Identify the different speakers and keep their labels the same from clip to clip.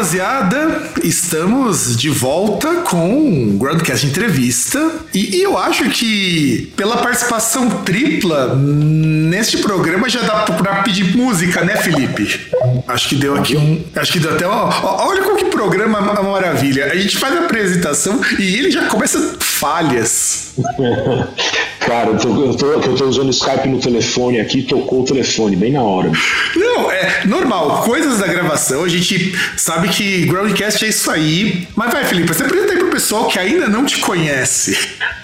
Speaker 1: Rapaziada, estamos de volta com o Groundcast Entrevista. E, e, eu acho que pela participação tripla neste programa já dá pra pedir música, né, Felipe? Acho que deu aqui um. Acho que deu até. Ó, olha como que programa maravilha. A gente faz a apresentação e ele já começa falhas.
Speaker 2: Cara, eu tô, eu, tô, eu tô usando o Skype no telefone aqui, tocou o telefone bem na hora.
Speaker 1: Não, é normal. Coisas da gravação, a gente sabe que Groundcast é isso aí. Mas vai, Felipe, você apresenta aí pessoal que ainda não te conhece.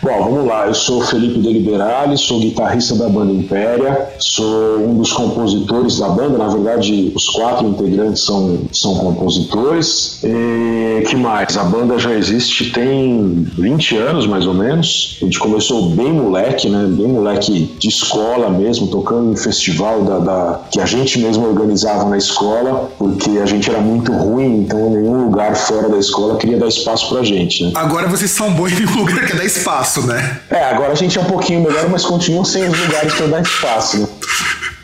Speaker 2: Bom, vamos lá. Eu sou Felipe Deliberale, sou guitarrista da banda Impéria, sou um dos compositores da banda. Na verdade, os quatro integrantes são, são compositores. E que mais? A banda já existe tem 20 anos, mais ou menos. A gente começou bem moleque, né? Bem moleque de escola mesmo, tocando em festival da, da que a gente mesmo organizava na escola, porque a gente era muito ruim, então nenhum lugar fora da escola queria dar espaço pra gente. Né?
Speaker 1: Agora vocês são bons em um lugar que dá espaço, né?
Speaker 2: É, agora a gente é um pouquinho melhor, mas continua sem os lugares para dar espaço, né?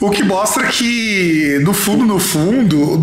Speaker 1: O que mostra que, no fundo, no fundo,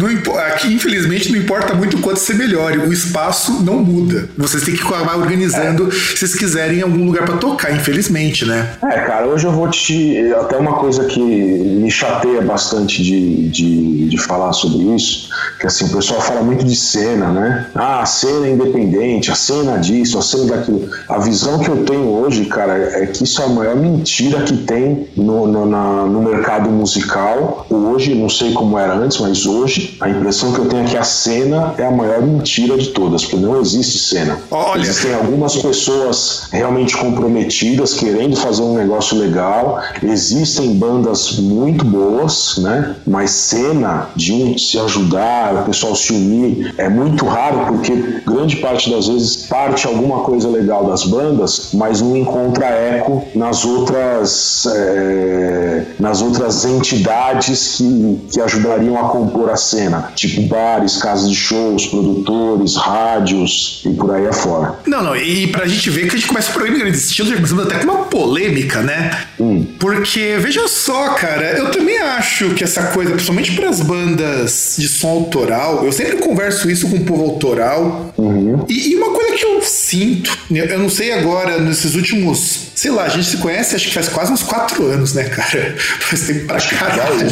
Speaker 1: aqui infelizmente não importa muito o quanto você melhore, o espaço não muda. Vocês têm que acabar organizando é. se vocês quiserem algum lugar para tocar, infelizmente, né?
Speaker 2: É, cara, hoje eu vou te. Até uma coisa que me chateia bastante de, de, de falar sobre isso, que assim, o pessoal fala muito de cena, né? Ah, a cena é independente, a cena disso, a cena daquilo. A visão que eu tenho hoje, cara, é que isso é a maior mentira que tem no, no, na, no mercado musical musical. Hoje, não sei como era antes, mas hoje a impressão que eu tenho é que a cena é a maior mentira de todas, porque não existe cena. Olha. Existem algumas pessoas realmente comprometidas, querendo fazer um negócio legal. Existem bandas muito boas, né? Mas cena de um se ajudar, o pessoal se unir, é muito raro, porque grande parte das vezes parte alguma coisa legal das bandas, mas não encontra eco nas outras, é, nas outras entidades que, que ajudariam a compor a cena, tipo bares, casas de shows, produtores, rádios e por aí afora.
Speaker 1: Não, não, e pra gente ver que a gente começa o programa em grande estilo, já começamos até com uma polêmica, né? Hum. Porque, veja só, cara, eu também acho que essa coisa, principalmente para as bandas de som autoral, eu sempre converso isso com o povo autoral. Uhum. E, e uma coisa que eu sinto, eu não sei agora, nesses últimos Sei lá, a gente se conhece acho que faz quase uns quatro anos, né, cara? Faz tempo pra caralho.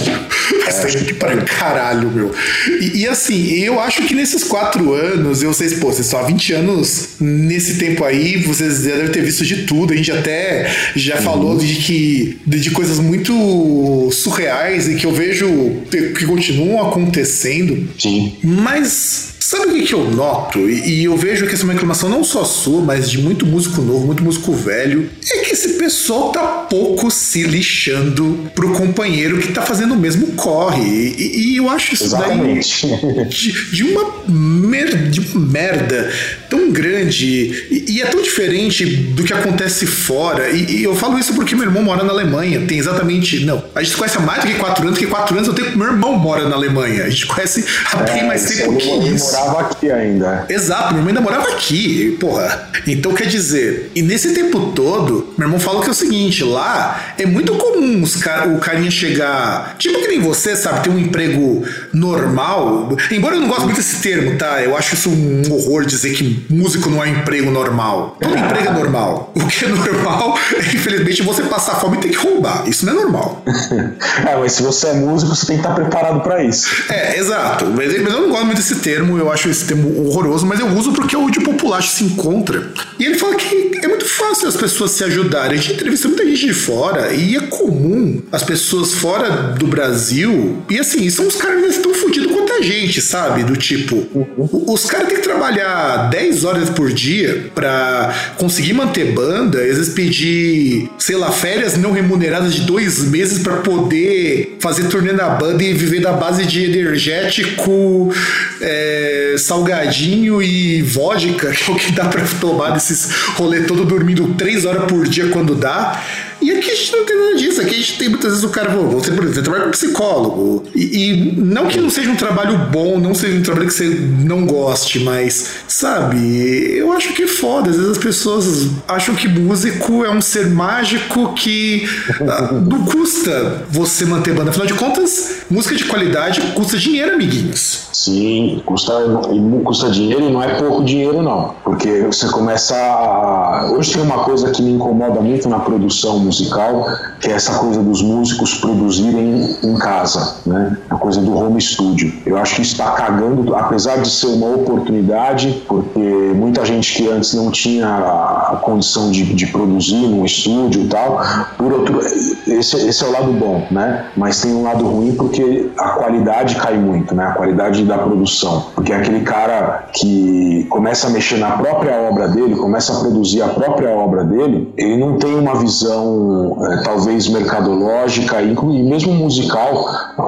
Speaker 1: Faz tempo pra caralho, meu. E, e, assim, eu acho que nesses quatro anos, eu sei, pô, vocês estão há 20 anos nesse tempo aí, vocês já devem ter visto de tudo. A gente até já uhum. falou de que de, de, coisas muito surreais e que eu vejo que continuam acontecendo.
Speaker 2: Sim.
Speaker 1: Mas Sabe o que, que eu noto? E, e, eu vejo que essa é uma reclamação não só sua, mas de muito músico novo, muito músico velho, é que esse pessoal tá pouco se lixando pro companheiro que tá fazendo o mesmo corre. E, e eu acho isso
Speaker 2: Exatamente.
Speaker 1: daí de, de, uma merda, de uma merda tão grande e, e, é tão diferente do que acontece fora. E, eu falo isso porque meu irmão mora na Alemanha. Tem exatamente. Não, a gente conhece há mais do que quatro anos, porque quatro anos eu tenho. Meu irmão mora na Alemanha. A gente conhece há bem é, mais tempo que isso
Speaker 2: morava aqui ainda.
Speaker 1: Exato, meu irmão ainda morava aqui, porra. Então quer dizer, e nesse tempo todo, meu irmão fala que é o seguinte: lá é muito comum os car o carinha chegar, tipo que nem você, sabe, ter um emprego normal. Embora eu não goste muito desse termo, tá? Eu acho isso um horror dizer que músico não é um emprego normal. Todo emprego é normal. O que é normal é, infelizmente, você passar fome e ter que roubar. Isso não é normal.
Speaker 2: é, mas se você é músico, você tem que estar preparado para isso.
Speaker 1: É, exato. Mas, eu não gosto muito desse termo, eu acho esse termo horroroso, mas eu uso porque é o de popular se encontra. E ele fala que é muito fácil as pessoas se ajudarem. A gente entrevista muita gente de fora e é comum as pessoas fora do Brasil. E assim, são os caras que estão fodidos gente, sabe? Do tipo, os caras têm que trabalhar 10 horas por dia para conseguir manter banda, às vezes pedir, sei lá, férias não remuneradas de dois meses para poder fazer turnê na banda e viver da base de energético, é, salgadinho e vodka, que é o que dá para tomar nesses rolê todo dormindo 3 horas por dia quando dá. E aqui a gente não tem nada disso. Aqui a gente tem muitas vezes o cara, você, por exemplo, trabalha com psicólogo. E, e, não que não seja um trabalho bom, não seja um trabalho que você não goste, mas, sabe, eu acho que é foda. Às vezes as pessoas acham que músico é um ser mágico que ah, não custa você manter banda. Afinal de contas, música de qualidade custa dinheiro, amiguinhos.
Speaker 2: Sim, custa, custa dinheiro e não é pouco dinheiro, não. Porque você começa a. Hoje tem uma coisa que me incomoda muito na produção musical, que é essa coisa dos músicos produzirem em casa, né? A coisa do home studio. Eu acho que está cagando, apesar de ser uma oportunidade, porque muita gente que antes não tinha a condição de, de produzir num estúdio e tal, por outro, esse, esse é o lado bom, né? Mas tem um lado ruim porque a qualidade cai muito, né? A qualidade da produção, porque é aquele cara que começa a mexer na própria obra dele, começa a produzir a própria obra dele, ele não tem uma visão é, talvez mercadológica e mesmo musical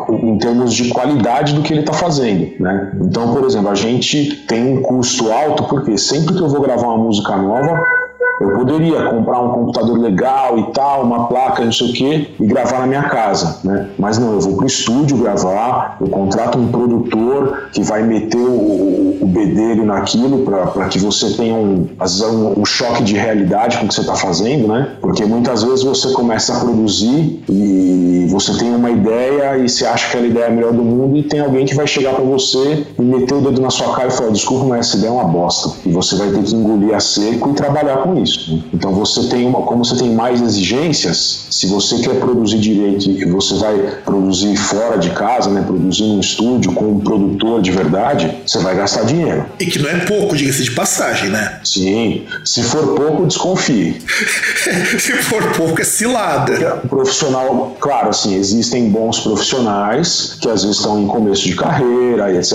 Speaker 2: em termos de qualidade do que ele está fazendo, né? Então, por exemplo, a gente tem um custo alto porque sempre que eu vou gravar uma música nova eu poderia comprar um computador legal e tal, uma placa, não sei o quê, e gravar na minha casa, né? Mas não, eu vou pro estúdio gravar, eu contrato um produtor que vai meter o, o bedelho naquilo para que você tenha um, um, um, choque de realidade com o que você está fazendo, né? Porque muitas vezes você começa a produzir e você tem uma ideia e você acha que aquela ideia é a melhor do mundo e tem alguém que vai chegar para você e meter o dedo na sua cara e falar: desculpa, mas essa ideia é uma bosta. E você vai ter que engolir a seco e trabalhar com isso isso. Então você tem uma, como você tem mais exigências, se você quer produzir direito e você vai produzir fora de casa, né, produzir num estúdio com um produtor de verdade, você vai gastar dinheiro.
Speaker 1: E que não é pouco, diga-se de passagem, né?
Speaker 2: Sim. Se for pouco, desconfie.
Speaker 1: se for pouco, é cilada.
Speaker 2: O profissional, claro, assim, existem bons profissionais que às vezes estão em começo de carreira e etc.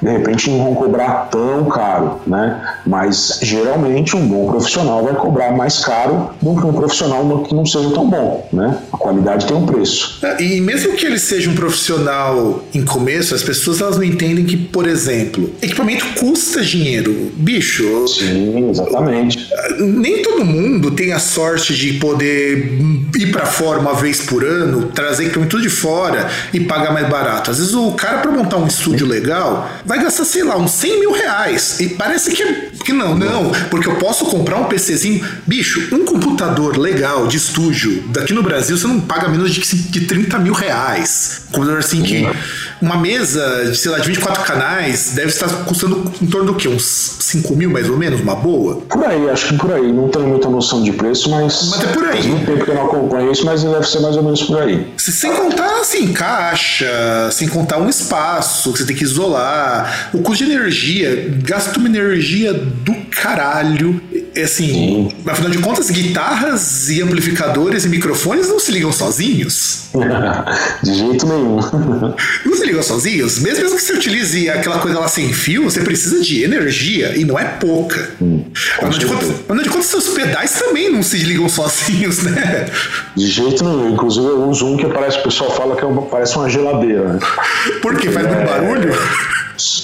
Speaker 2: De repente não vão cobrar tão caro, né? Mas geralmente um bom profissional vai vai cobrar mais caro do que um profissional que não seja tão bom, né? A qualidade tem um preço.
Speaker 1: É, e mesmo que ele seja um profissional em começo, as pessoas elas não entendem que, por exemplo, equipamento custa dinheiro, bicho.
Speaker 2: Sim, exatamente.
Speaker 1: Nem todo mundo tem a sorte de poder ir para fora uma vez por ano, trazer equipamento de fora e pagar mais barato. Às vezes o cara para montar um estúdio legal vai gastar, sei lá, uns 100 mil reais. E parece que, é, que não, não, porque eu posso comprar um PCzinho 95, bicho, um computador legal de estúdio daqui no Brasil você não paga menos de, de 30 mil reais. Um computador assim que uhum. uma mesa de, sei lá, de 24 canais deve estar custando em torno do que? Uns 5 mil mais ou menos, uma boa?
Speaker 2: Por aí, acho que por aí. Não tenho muita noção de preço, mas.
Speaker 1: Mas é por aí.
Speaker 2: Faz muito tempo que eu não acompanho isso, mas deve ser mais ou menos por aí.
Speaker 1: Se, sem contar, assim, caixa, sem contar um espaço que você tem que isolar, o custo de energia, gasta uma energia do caralho é assim, Sim. afinal de contas, guitarras e amplificadores e microfones não se ligam sozinhos.
Speaker 2: de jeito nenhum.
Speaker 1: não se ligam sozinhos? Mesmo que você utilize aquela coisa lá sem fio, você precisa de energia e não é pouca. Hum, afinal, de contas, afinal de contas, seus pedais também não se ligam sozinhos, né?
Speaker 2: De jeito nenhum. Inclusive, eu uso um que parece, o pessoal fala que é uma, parece uma geladeira. Né?
Speaker 1: Por quê? Faz muito é... barulho?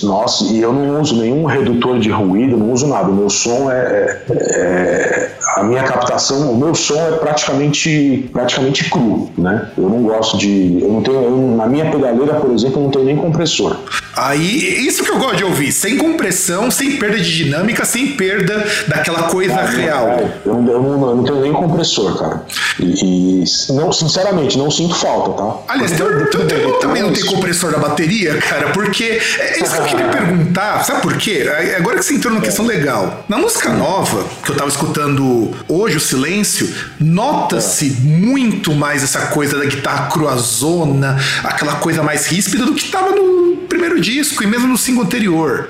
Speaker 2: Nossa, e eu não uso nenhum redutor de ruído, não uso nada. O meu som é, é, é a minha captação, o meu som é praticamente, praticamente cru, né? Eu não gosto de. Eu não tenho. Eu, na minha pedaleira, por exemplo, eu não tenho nem compressor.
Speaker 1: Aí, isso que eu gosto de ouvir, sem compressão, sem perda de dinâmica, sem perda daquela coisa
Speaker 2: Cara,
Speaker 1: real.
Speaker 2: é, eu, não, eu, não, eu não tenho nem compressor, cara. E, e não, sinceramente, não sinto falta, tá?
Speaker 1: Aliás, tu, tu- também não tem compressor na bateria, cara, porque é isso que eu queria perguntar, sabe por quê? Agora que você entrou numa questão legal. Na música nova, que eu tava escutando hoje, o Silêncio, nota-se muito mais essa coisa da guitarra cruazona, aquela coisa mais ríspida do que tava no primeiro disco e mesmo no single anterior.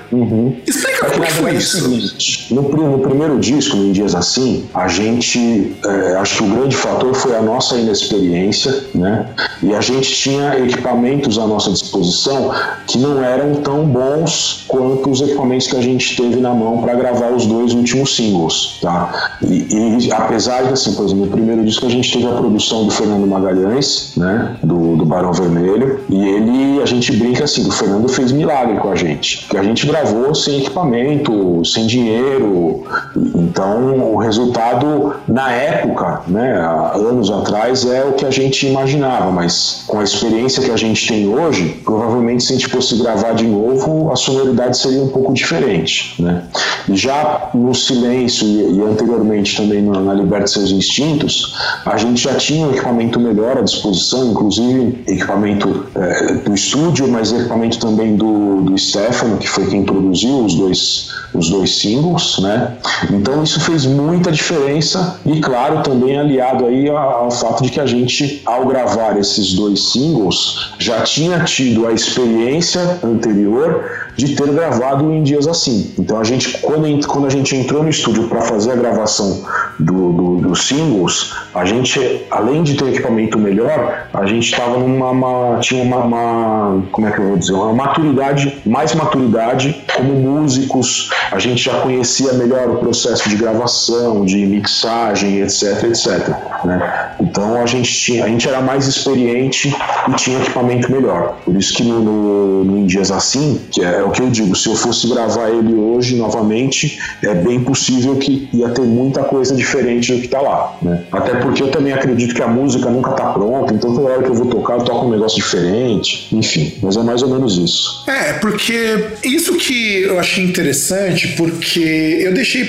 Speaker 1: Explica
Speaker 2: É que,
Speaker 1: como que foi
Speaker 2: verdade, é
Speaker 1: isso.
Speaker 2: seguinte, no, no primeiro disco, em Dias Assim, a gente. é, acho que o grande fator foi a nossa inexperiência, né? E a gente tinha equipamentos à nossa disposição que não eram tão bons quanto os equipamentos que a gente teve na mão para gravar os dois últimos singles, tá? E, e apesar de, assim, por exemplo, no primeiro disco a gente teve a produção do Fernando Magalhães, né? Do, do Barão Vermelho, e ele, a gente brinca assim, o Fernando fez milagre com a gente, que a gente gravou sem equipamento, sem dinheiro, então o resultado na época, né, anos atrás, é o que a gente imaginava, mas com a experiência que a gente tem hoje, provavelmente se a gente fosse gravar de novo, a sonoridade seria um pouco diferente, né? Já no Silêncio e, e anteriormente também na, na Liberte Seus Instintos, a gente já tinha um equipamento melhor à disposição, inclusive equipamento eh, do estúdio, mas equipamento também do, do Stefano, que foi quem produziu os dois, os dois singles, né? Então isso fez muita diferença e, claro, também aliado aí ao fato de que a gente, ao gravar esses dois singles, já tinha tido a experiência anterior diyor. De ter gravado em dias assim. Então a gente, quando, quando a gente entrou no estúdio para fazer a gravação do, do- dos singles, a gente, além de ter equipamento melhor, a gente estava numa uma- tinha uma, uma- como é que eu vou dizer, uma maturidade, mais maturidade como músicos. A gente já conhecia melhor o processo de gravação, de mixagem, etc, etc. Né? Então a gente tinha, a gente era mais experiente e tinha equipamento melhor. Por isso que no, no, no Em Dias Assim, que é, o que eu digo, se eu fosse gravar ele hoje novamente, é bem possível que ia ter muita coisa diferente do que tá lá. Né? Até porque eu também acredito que a música nunca tá pronta, então toda hora que eu vou tocar, eu toco um negócio diferente. Enfim, mas é mais ou menos isso.
Speaker 1: É, porque isso que eu achei interessante, porque eu deixei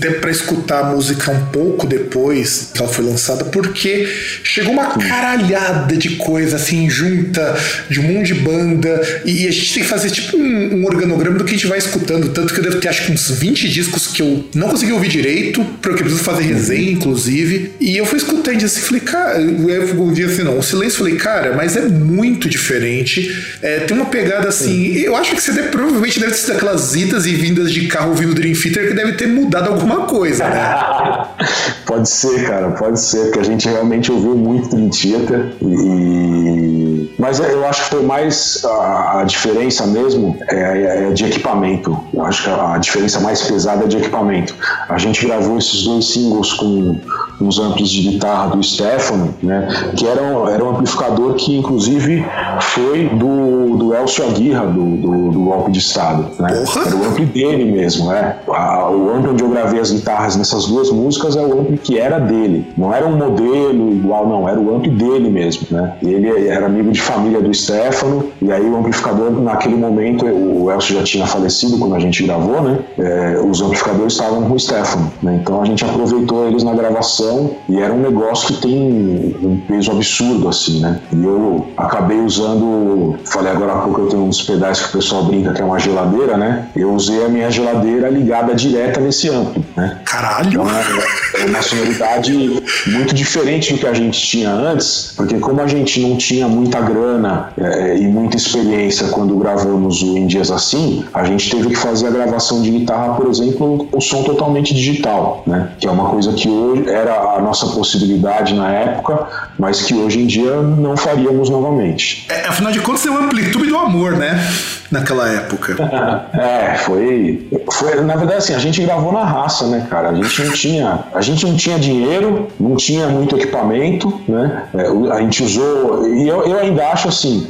Speaker 1: tempo pra escutar a música um pouco depois que ela foi lançada, porque chegou uma caralhada de coisa assim, junta de um monte de banda, e a gente tem que fazer tipo um, um organograma do que a gente vai escutando. Tanto que eu devo ter acho que uns 20 discos que eu não consegui ouvir direito, porque eu preciso fazer resenha, inclusive. E eu fui escutando e assim, falei, cara, eu um dia assim, não, o silêncio, falei, cara, mas é muito diferente. É, tem uma pegada assim. Eu acho que você deve, provavelmente deve ser daquelas idas e vindas de carro ouvindo Dream Theater que deve ter mudado alguma coisa, né?
Speaker 2: pode ser, cara, pode ser, porque a gente realmente ouviu muito Dream Theater e... Mas eu acho que foi mais a, a diferença mesmo é, é de equipamento. Eu acho que a, diferença mais pesada é de equipamento. A gente gravou esses dois singles com uns amplos de guitarra do Stefano, né? Que era um, era um amplificador que inclusive foi do, do Elcio Aguirra, do, do, do golpe de Estado. Né? Era o ampli dele mesmo, né? O ampli onde eu gravei as guitarras nessas duas músicas é o ampli que era dele. Não era um modelo igual, não, era o ampli dele mesmo, né? Ele era amigo de família do Stefano, e aí o amplificador, naquele momento, o Elcio já tinha falecido quando a gente gravou, né? É, os amplificadores estavam com o Stefano, né? Então a gente aproveitou eles na gravação e era um negócio que tem um peso absurdo, assim, né? E eu acabei usando, falei agora há pouco eu tenho uns pedais que o pessoal brinca que é uma geladeira, né? Eu usei a minha geladeira ligada direta nesse amplo, né?
Speaker 1: Caralho!
Speaker 2: Então é, é uma sonoridade muito diferente do que a gente tinha antes, porque como a gente não tinha muita grana é, e muita experiência quando gravamos o Em Dias Assim, a gente teve que fazer a gravação de guitarra, por exemplo, o som totalmente digital, né? Que é uma coisa que hoje era a nossa possibilidade na época, mas que hoje em dia não faríamos novamente.
Speaker 1: É, afinal de contas, é uma amplitude do amor, né? Naquela época.
Speaker 2: É, foi, foi. Na verdade, assim, a gente gravou na raça, né, cara? A gente não tinha, a gente não tinha dinheiro, não tinha muito equipamento, né? É, a gente usou. E eu, eu ainda acho assim.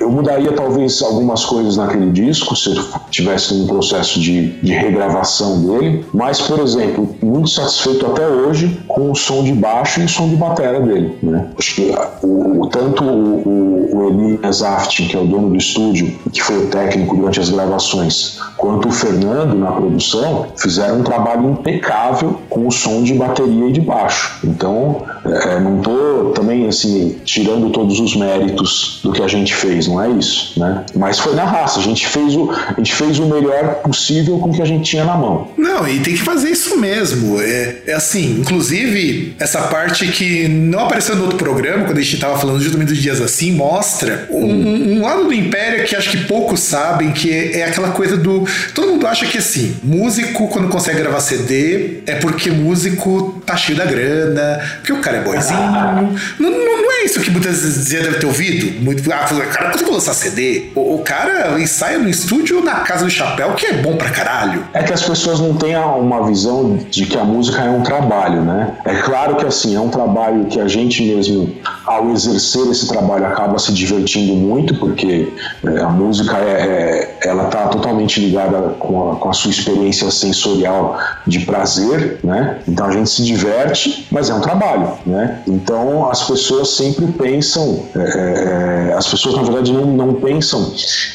Speaker 2: eu mudaria talvez algumas coisas naquele disco, se eu tivesse um processo de, de regravação dele, mas, por exemplo, muito satisfeito até hoje com o som de baixo e o som de bateria dele. Né? Acho que o, tanto o, o Elias Aftin, que é o dono do estúdio, que foi o técnico durante as gravações, quanto o Fernando na produção, fizeram um trabalho impecável com o som de bateria e de baixo. Então, é, não estou também assim tirando todos os méritos do que a gente fez, não é isso, né? Mas foi na raça, a gente fez o, a gente fez o melhor possível com o que a gente tinha na mão.
Speaker 1: Não, e tem que fazer isso mesmo. É, é assim, inclusive essa parte que não apareceu no outro programa, quando a gente estava falando justamente dos dias assim, mostra um, um, um, lado do Império que acho que poucos sabem, que é, é aquela coisa do. Todo mundo acha que assim, músico quando consegue gravar CD é porque músico tá cheio da grana, porque o cara é boizinho. não, não, não, é isso que muitas vezes deve ter ouvido. Muito, ah, cara conseguiu lançar CD. O, o, cara ensaia no estúdio na casa do chapéu, que é bom pra caralho.
Speaker 2: É que as pessoas não têm uma visão de que a música é um trabalho, né? É claro que assim, é um trabalho que a gente mesmo, ao exercer esse trabalho, acaba se divertindo muito, porque é, a música é, é, ela tá totalmente ligada com a, com a sua experiência sensorial de prazer, né? Então a gente se diverte, mas é um trabalho, né? Então as pessoas sempre pensam, é, é, é, as pessoas na verdade não, não pensam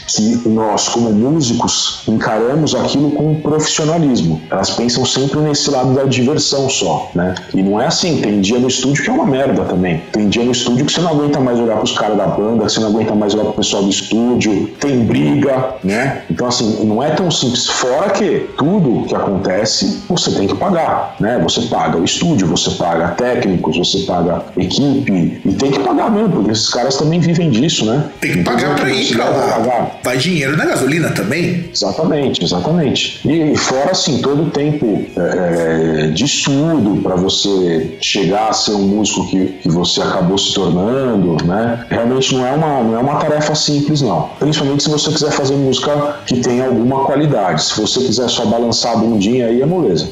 Speaker 2: que nós como músicos encaramos aquilo com profissionalismo. Elas pensam sempre nesse lado da diversão só, né? E não é assim. Tem dia no estúdio que é uma merda também. Tem dia no estúdio que você não aguenta mais olhar pros caras da banda, você não aguenta mais olhar pro pessoal do estúdio. Tem briga, né? Então assim, não é tão simples. Fora que tudo que acontece você tem que pagar, né? Você paga o estúdio, você paga técnicos, você paga equipe e tem que pagar mesmo, porque esses caras também vivem disso, né?
Speaker 1: Tem que pagar para ir pra lá. Pagar. Vai dinheiro na gasolina também?
Speaker 2: Exatamente, exatamente. E fora assim, todo o tempo é, é de estudo para você chegar a ser um músico que, que você acabou se tornando, né? Realmente não é uma não é uma tarefa simples não. Principalmente se você quiser fazer música que tenha alguma qualidade. Se você quiser só balançar a bundinha aí é moleza.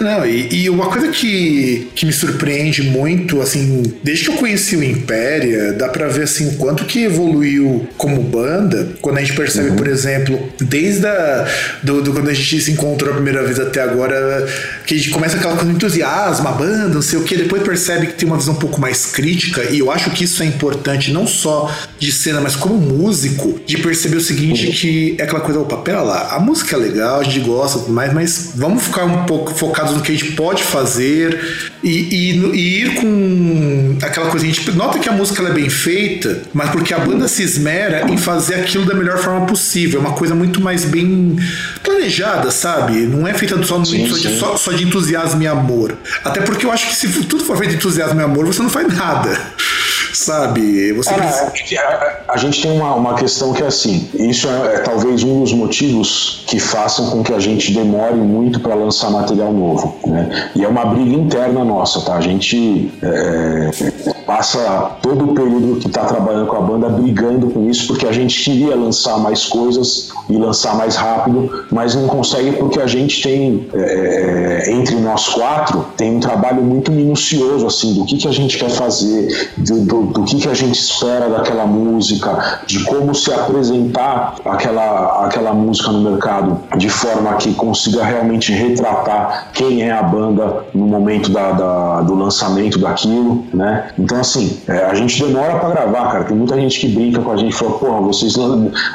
Speaker 1: Não, e, e, uma coisa que, que me surpreende muito, assim, desde que eu conheci o Impéria, dá pra ver, assim, o quanto que evoluiu como banda, quando a gente percebe, uhum. por exemplo, desde a, do, do, quando a gente se encontrou a primeira vez até agora, que a gente começa aquela coisa de entusiasmo, a banda, não sei o que, depois percebe que tem uma visão um pouco mais crítica, e eu acho que isso é importante, não só de cena, mas como músico, de perceber o seguinte, uhum. que é aquela coisa, opa, pera lá, a música é legal, a gente gosta, mas, mas vamos ficar um pouco focado focados no que a gente pode fazer e, e, e, ir com aquela coisa. A gente nota que a música é bem feita, mas porque a banda se esmera em fazer aquilo da melhor forma possível. É uma coisa muito mais bem planejada, sabe? Não é feita só, sim, só, de, só, só de entusiasmo e amor. Até porque eu acho que se tudo for feito de entusiasmo e amor, você não faz nada sabe? Você
Speaker 2: é, a, a, gente tem uma, uma questão que é assim: isso é, é, talvez um dos motivos que façam com que a gente demore muito para lançar material novo, né? E é uma briga interna nossa, tá? A gente é, passa todo o período que está trabalhando com a banda brigando com isso, porque a gente queria lançar mais coisas e lançar mais rápido, mas não consegue porque a gente tem, é, é entre nós quatro, tem um trabalho muito minucioso, assim, do que, que a gente quer fazer, do, do, do que, que a gente espera daquela música, de como se apresentar aquela, aquela música no mercado de forma que consiga realmente retratar quem é a banda no momento da, da do lançamento daquilo, né? Então, assim, é, a gente demora para gravar, cara. Tem muita gente que brinca com a gente e fala, porra, vocês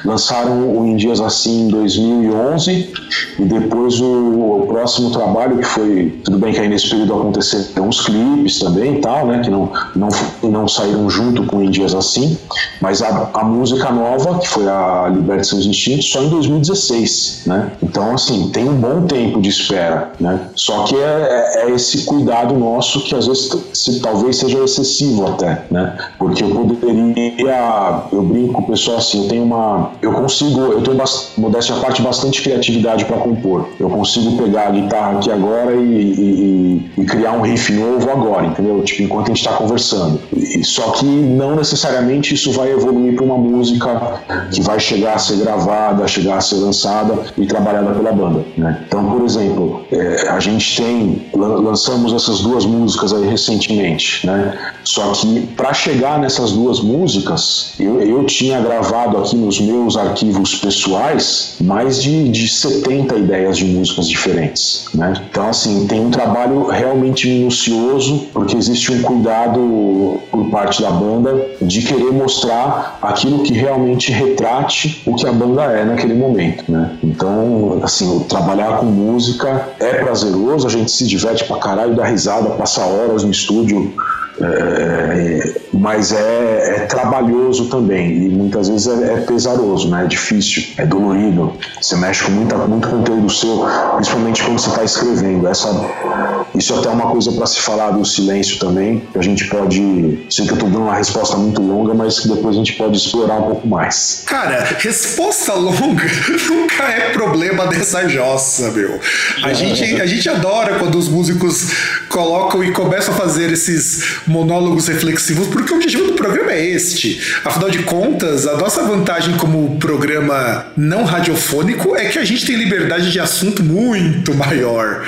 Speaker 2: lançaram o Em Dias Assim em 2011 e depois o, o, próximo trabalho que foi, tudo bem que aí nesse período aconteceram uns clipes também e tal, né? Que não, não, não saíram junto com Em Dias Assim, mas a, a música nova, que foi a Liberte Seus Instintos, só em 2016, né? Então, assim, tem um bom tempo de espera, né? Só que é, é, é esse cuidado nosso que às vezes se, talvez seja excessivo até, né? Porque eu poderia, eu brinco com o pessoal assim, eu tenho uma, eu consigo, eu tenho, modéstia à parte, bastante criatividade para compor. Eu consigo pegar a guitarra aqui agora e, e, e, criar um riff novo agora, entendeu? Tipo, enquanto a gente está conversando. E, só que não necessariamente isso vai evoluir para uma música que vai chegar a ser gravada, chegar a ser lançada e trabalhada pela banda, né? Então, por exemplo, é, a gente tem lançamos essas duas músicas aí recentemente, né? Só que para chegar nessas duas músicas, eu, eu tinha gravado aqui nos meus arquivos pessoais mais de, de 70 ideias de músicas diferentes, né? Então, assim, tem um trabalho realmente minucioso, porque existe um cuidado por parte da banda de querer mostrar aquilo que realmente retrate o que a banda é naquele momento, né? Então, assim, trabalhar com música é prazeroso, a gente se diverte pra caralho, dá risada, passa horas no estúdio é, mas é, é, trabalhoso também e muitas vezes é, é, pesaroso, né? é difícil, é dolorido. Você mexe com muita, muito conteúdo seu, principalmente quando você está escrevendo. Essa, isso até é uma coisa para se falar do silêncio também, que a gente pode. Sei que eu estou dando uma resposta muito longa, mas que depois a gente pode explorar um pouco mais.
Speaker 1: Cara, resposta longa nunca é problema dessa jossa, meu. A, gente, a gente adora quando os músicos colocam e começam a fazer esses monólogos reflexivos, porque o objetivo do programa é este. Afinal de contas, a nossa vantagem como programa não radiofônico é que a gente tem liberdade de assunto muito maior.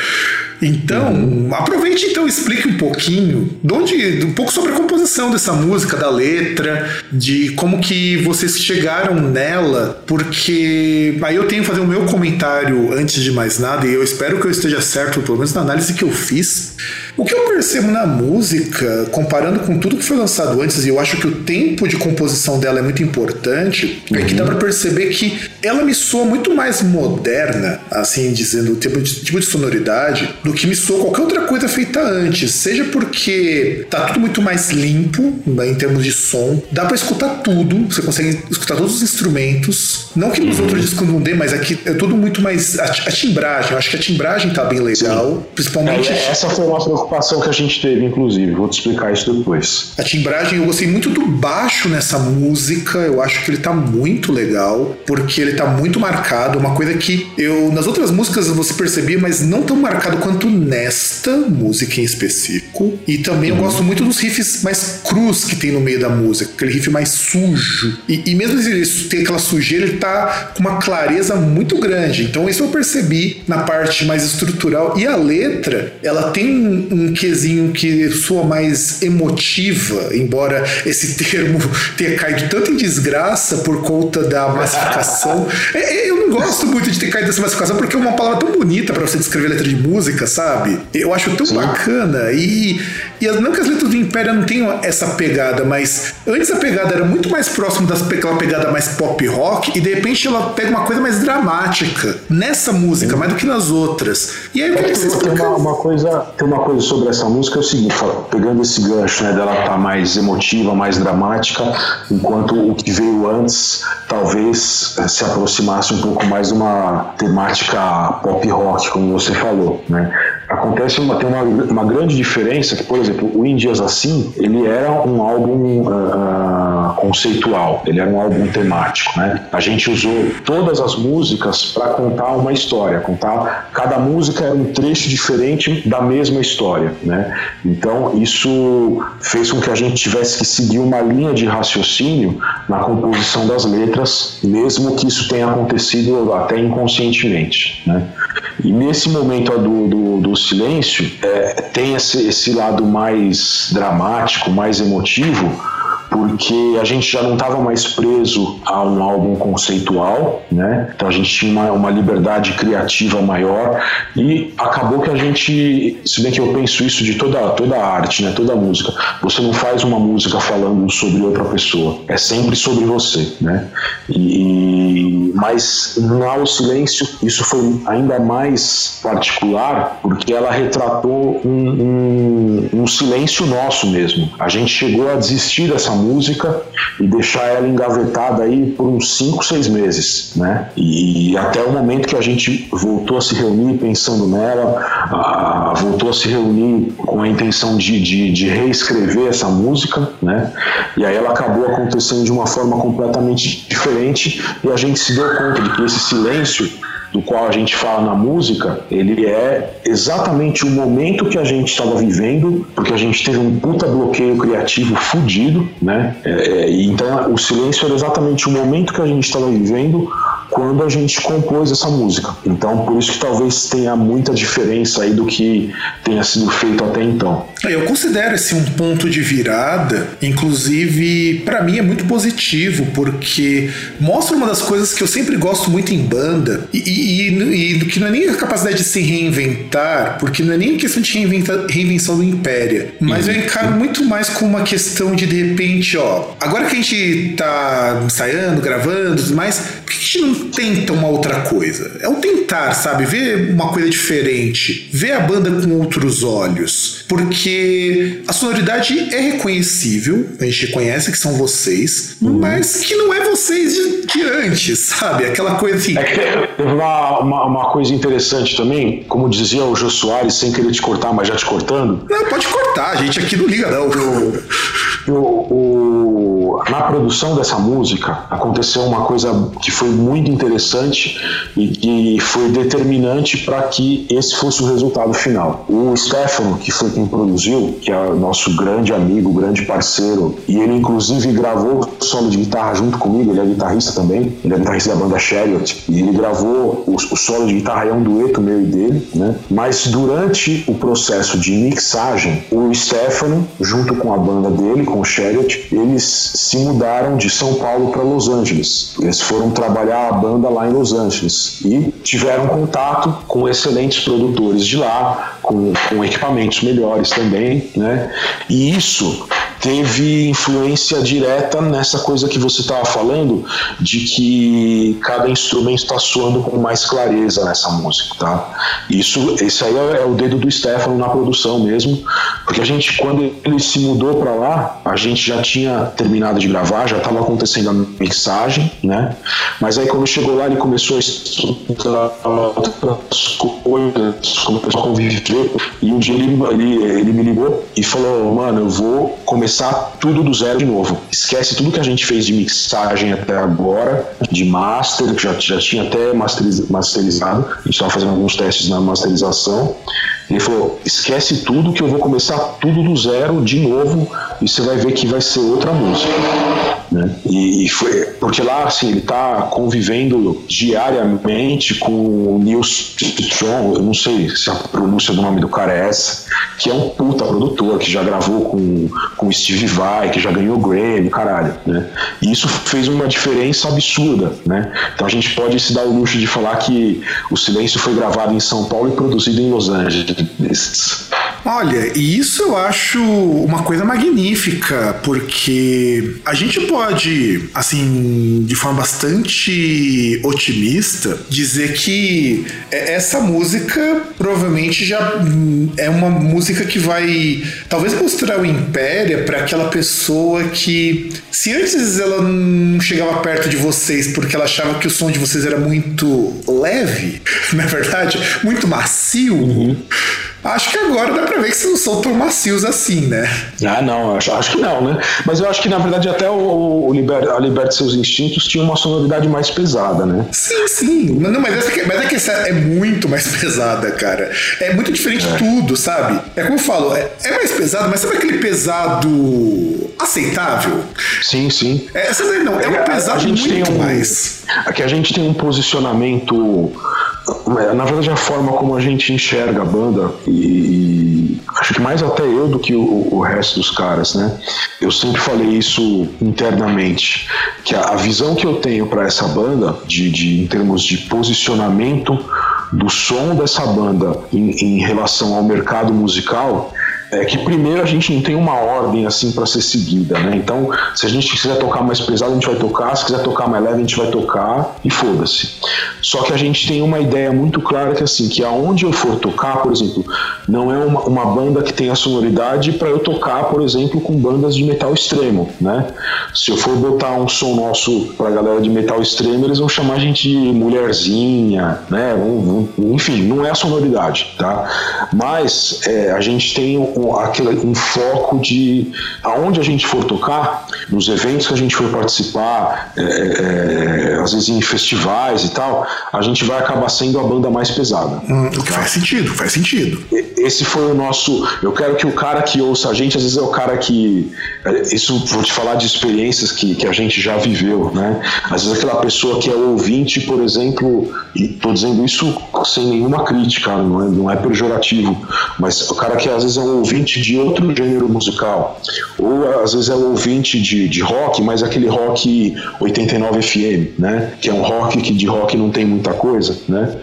Speaker 1: Então, uhum. aproveite então explique um pouquinho de onde, um pouco sobre a composição dessa música, da letra, de como que vocês chegaram nela, porque aí eu tenho que fazer o meu comentário antes de mais nada, e eu espero que eu esteja certo, pelo menos na análise que eu fiz. O que eu percebo na música, comparando com tudo que foi lançado antes, e eu acho que o tempo de composição dela é muito importante, uhum. é que dá uhum. para perceber que ela me soa muito mais moderna, assim dizendo, o tipo de, tipo de sonoridade, do que me soa qualquer outra coisa feita antes. Seja porque tá tudo muito mais limpo né, em termos de som, dá para escutar tudo, você consegue escutar todos os instrumentos. Não que nos uhum. outros discos não dê, mas aqui é tudo muito mais. A, a timbragem, eu acho que a timbragem tá bem legal. Sim. Principalmente.
Speaker 2: É, essa foi uma preocupação que a gente teve, inclusive. Vou te explicar isso depois.
Speaker 1: A timbragem, eu gostei muito do baixo nessa música. Eu acho que ele tá muito legal, porque ele tá muito marcado. Uma coisa que eu, nas outras músicas, você percebia, mas não tão marcado quanto nesta música em específico. E também eu gosto muito dos riffs mais crus que tem no meio da música, aquele riff mais sujo. E, e mesmo se ele tem aquela sujeira, ele tá com uma clareza muito grande. Então, isso eu percebi na parte mais estrutural. E a letra, ela tem um, quesinho que soa mais emotiva, embora esse termo tenha caído tanto em desgraça por conta da massificação. É, é, eu não gosto muito de ter caído nessa massificação porque é uma palavra tão bonita para você descrever letra de música, sabe? Eu acho tão Sim. bacana. E, e não que as letras do Império não tenham essa pegada, mas antes a pegada era muito mais próxima daquela pegada mais pop rock, e de repente ela pega uma coisa mais dramática nessa música, Sim. mais do que nas outras. E aí eu queria que
Speaker 2: você Tem uma, uma, coisa, tem uma coisa sobre essa música, é o seguinte, pegando esse gancho, né, dela tá mais emotiva, mais dramática, enquanto o que veio antes talvez eh, se aproximasse um pouco mais de uma temática pop rock, como você falou, né? Acontece uma, tem uma, uma grande diferença que, por exemplo, o Indias Assim, ele era um álbum uh, conceitual, ele era um álbum temático, né? A gente usou todas as músicas para contar uma história, contar cada música era um trecho diferente da mesma história, né? Então isso fez com que a gente tivesse que seguir uma linha de raciocínio na composição das letras, mesmo que isso tenha acontecido até inconscientemente, né? E nesse momento do, do, do silêncio, é, tem esse, esse lado mais dramático, mais emotivo, porque a gente já não estava mais preso a um álbum conceitual, né? Então a gente tinha uma, uma, liberdade criativa maior e acabou que a gente, se bem que eu penso isso de toda toda a arte, né? Toda a música, você não faz uma música falando sobre outra pessoa, é sempre sobre você, né? E, mas na O Silêncio isso foi ainda mais particular porque ela retratou um, um, um silêncio nosso mesmo. A gente chegou a desistir dessa música música e deixar ela engavetada aí por uns 5, 6 meses, né? E até o momento que a gente voltou a se reunir pensando nela, a, voltou a se reunir com a intenção de, de, de reescrever essa música, né? E aí ela acabou acontecendo de uma forma completamente diferente e a gente se deu conta de que esse silêncio do qual a gente fala na música, ele é exatamente o momento que a gente estava vivendo, porque a gente teve um puta bloqueio criativo fudido, né? É, é, então o silêncio era exatamente o momento que a gente estava vivendo quando a gente compôs essa música. Então, por isso que talvez tenha muita diferença aí do que tenha sido feito até então.
Speaker 1: Eu considero esse um ponto de virada, inclusive para mim é muito positivo, porque mostra uma das coisas que eu sempre gosto muito em banda e, e, e que não é nem a capacidade de se reinventar, porque não é nem questão de reinvenção do Império, mas uhum. eu encaro muito mais como uma questão de de repente, ó, agora que a gente tá ensaiando, gravando, tudo mais, por que a gente não tenta uma outra coisa. É o tentar, sabe? Ver uma coisa diferente. Ver a banda com outros olhos. Porque a sonoridade é reconhecível, a gente reconhece que são vocês, uhum. mas que não é vocês de, de, antes, sabe? Aquela coisa assim. É
Speaker 2: que uma, uma, uma, coisa interessante também, como dizia o Jô Soares, sem querer te cortar, mas já te cortando.
Speaker 1: Não, pode cortar, a gente aqui não liga, não.
Speaker 2: O, o, na produção dessa música aconteceu uma coisa que foi muito interessante e que foi determinante para que esse fosse o resultado final. O Stefano, que foi quem produziu, que é nosso grande amigo, grande parceiro, e ele inclusive gravou solo de guitarra junto comigo, ele é guitarrista também, ele é guitarrista da banda Chariot, e ele gravou o, o solo de guitarra, é um dueto meu e dele, né? Mas durante o processo de mixagem, o Stefano, junto com a banda dele, com o Chariot, eles se mudaram de São Paulo para Los Angeles. Eles foram trabalhar a banda lá em Los Angeles e tiveram contato com excelentes produtores de lá, com, com equipamentos melhores também, né? E isso teve influência direta nessa coisa que você estava falando, de que cada instrumento está soando com mais clareza nessa música, tá? Isso, esse aí é, é o dedo do Stefano na produção mesmo, porque a gente, quando ele se mudou para lá, a gente já tinha terminado de gravar, já estava acontecendo a mixagem, né? Mas aí quando chegou lá, ele começou a estudar outras coisas, começou a conviver, e um dia ele, ele, ele me ligou e falou, mano, eu vou começar começar tudo do zero de novo. Esquece tudo que a gente fez de mixagem até agora, de master, que já, já tinha até masteriz, masterizado, a gente estava fazendo alguns testes na masterização. Ele falou: esquece tudo que eu vou começar tudo do zero de novo e você vai ver que vai ser outra música. Né? E, foi porque lá assim ele está convivendo diariamente com o Nils Strong, eu não sei se a pronúncia do nome do cara é essa, que é um puta produtor que já gravou com com Steve Vai, que já ganhou Grammy, caralho, né? E isso fez uma diferença absurda, né? Então a gente pode se dar o luxo de falar que o Silêncio foi gravado em São Paulo e produzido em Los Angeles.
Speaker 1: Olha, e isso eu acho uma coisa magnífica, porque a gente pode, assim, de forma bastante otimista, dizer que essa música provavelmente já é uma música que vai talvez mostrar o Império para aquela pessoa que, se antes ela não chegava perto de vocês porque ela achava que o som de vocês era muito leve, na é verdade, muito macio. Uhum Acho que agora dá pra ver que vocês não são tão macios assim, né?
Speaker 2: Ah, não, acho, acho que não, né? Mas eu acho que na verdade até o, o Liber, a Liberte Seus Instintos tinha uma sonoridade mais pesada, né?
Speaker 1: Sim, sim. Não, mas, essa, mas é que essa é muito mais pesada, cara. É muito diferente é. tudo, sabe? É como eu falo, é, é mais pesado, mas sabe aquele pesado aceitável?
Speaker 2: Sim, sim.
Speaker 1: É, essa daí não, é um pesado muito um, mais.
Speaker 2: Aqui a gente tem um posicionamento é, na verdade a forma como a gente enxerga a banda e, e acho que mais até eu do que o, o, resto dos caras, né? Eu sempre falei isso internamente, que a, a visão que eu tenho para essa banda, de, de, em termos de posicionamento do som dessa banda em, em relação ao mercado musical, é que primeiro a gente não tem uma ordem assim para ser seguida, né? Então, se a gente quiser tocar mais pesado, a gente vai tocar, se quiser tocar mais leve, a gente vai tocar e foda-se. Só que a gente tem uma ideia muito clara que assim, que aonde eu for tocar, por exemplo, não é uma, uma banda que tenha sonoridade para eu tocar, por exemplo, com bandas de metal extremo, né? Se eu for botar um som nosso pra galera de metal extremo, eles vão chamar a gente de mulherzinha, né? enfim, não é a sonoridade, tá? Mas é, a gente tem um com aquele um foco de aonde a gente for tocar, nos eventos que a gente for participar, é, é, às vezes em festivais e tal, a gente vai acabar sendo a banda mais pesada.
Speaker 1: Hum, o que faz sentido, faz sentido.
Speaker 2: Esse foi o nosso. Eu quero que o cara que ouça a gente, às vezes é o cara que. É, isso vou te falar de experiências que, que a gente já viveu, né? Às vezes aquela pessoa que é ouvinte, por exemplo, e tô dizendo isso sem nenhuma crítica, não é, não é pejorativo, mas o cara que às vezes é um ouvinte de outro gênero musical, ou às vezes é um ouvinte de, de rock, mas aquele rock 89 FM, né? Que é um rock que de rock não tem muita coisa, né?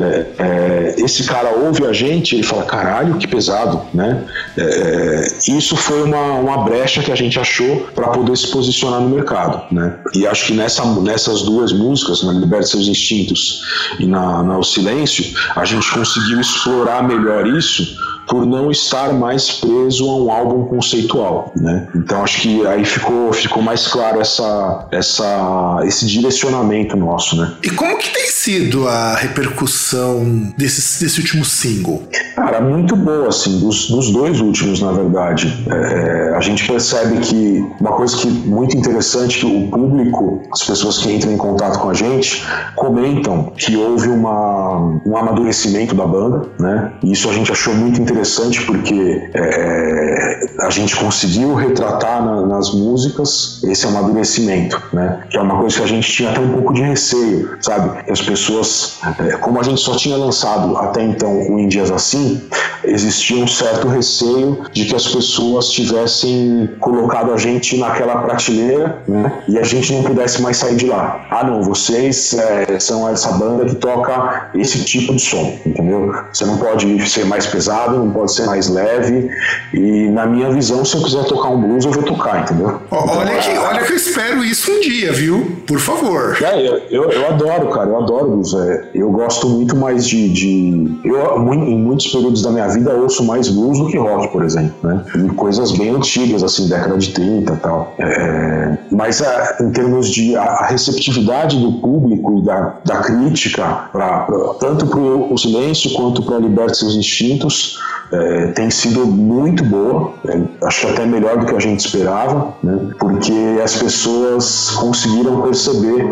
Speaker 2: É, é, esse cara ouve a gente, ele fala, caralho, que pesado, né? É, isso foi uma, uma brecha que a gente achou para poder se posicionar no mercado, né? E acho que nessa, nessas duas músicas, na Liberte Seus Instintos e na, na O Silêncio, a gente conseguiu explorar melhor isso por não estar mais preso a um álbum conceitual, né? Então acho que aí ficou, ficou mais claro essa, essa, esse direcionamento nosso, né?
Speaker 1: E como que tem sido a repercussão desse, desse último single?
Speaker 2: Cara, muito boa, assim, dos, dos dois últimos, na verdade. É, a gente percebe que uma coisa que muito interessante que o público, as pessoas que entram em contato com a gente, comentam que houve uma, um amadurecimento da banda, né? E isso a gente achou muito interessante interessante porque é, a gente conseguiu retratar na, nas músicas esse amadurecimento, né? Que é uma coisa que a gente tinha até um pouco de receio, sabe? Que as pessoas, é, como a gente só tinha lançado até então o Em Dias Assim, existia um certo receio de que as pessoas tivessem colocado a gente naquela prateleira, né? E a gente não pudesse mais sair de lá. Ah, não, vocês é, são essa banda que toca esse tipo de som, entendeu? Você não pode ser mais pesado, não pode ser mais leve. E na minha visão, se eu quiser tocar um blues, eu vou tocar, entendeu?
Speaker 1: Olha que, olha que eu espero isso um dia, viu? Por favor.
Speaker 2: É, eu, eu, eu adoro, cara, eu adoro blues. É, eu gosto muito mais de. de eu, em muitos períodos da minha vida, ouço mais blues do que rock, por exemplo, né? E coisas bem antigas, assim, década de 30 e tal. É, mas a, em termos de a, receptividade do público e da, da crítica, pra, pra tanto para o silêncio quanto para Liberte Seus Instintos, é, tem sido muito boa, é, acho até melhor do que a gente esperava, né? porque as pessoas conseguiram perceber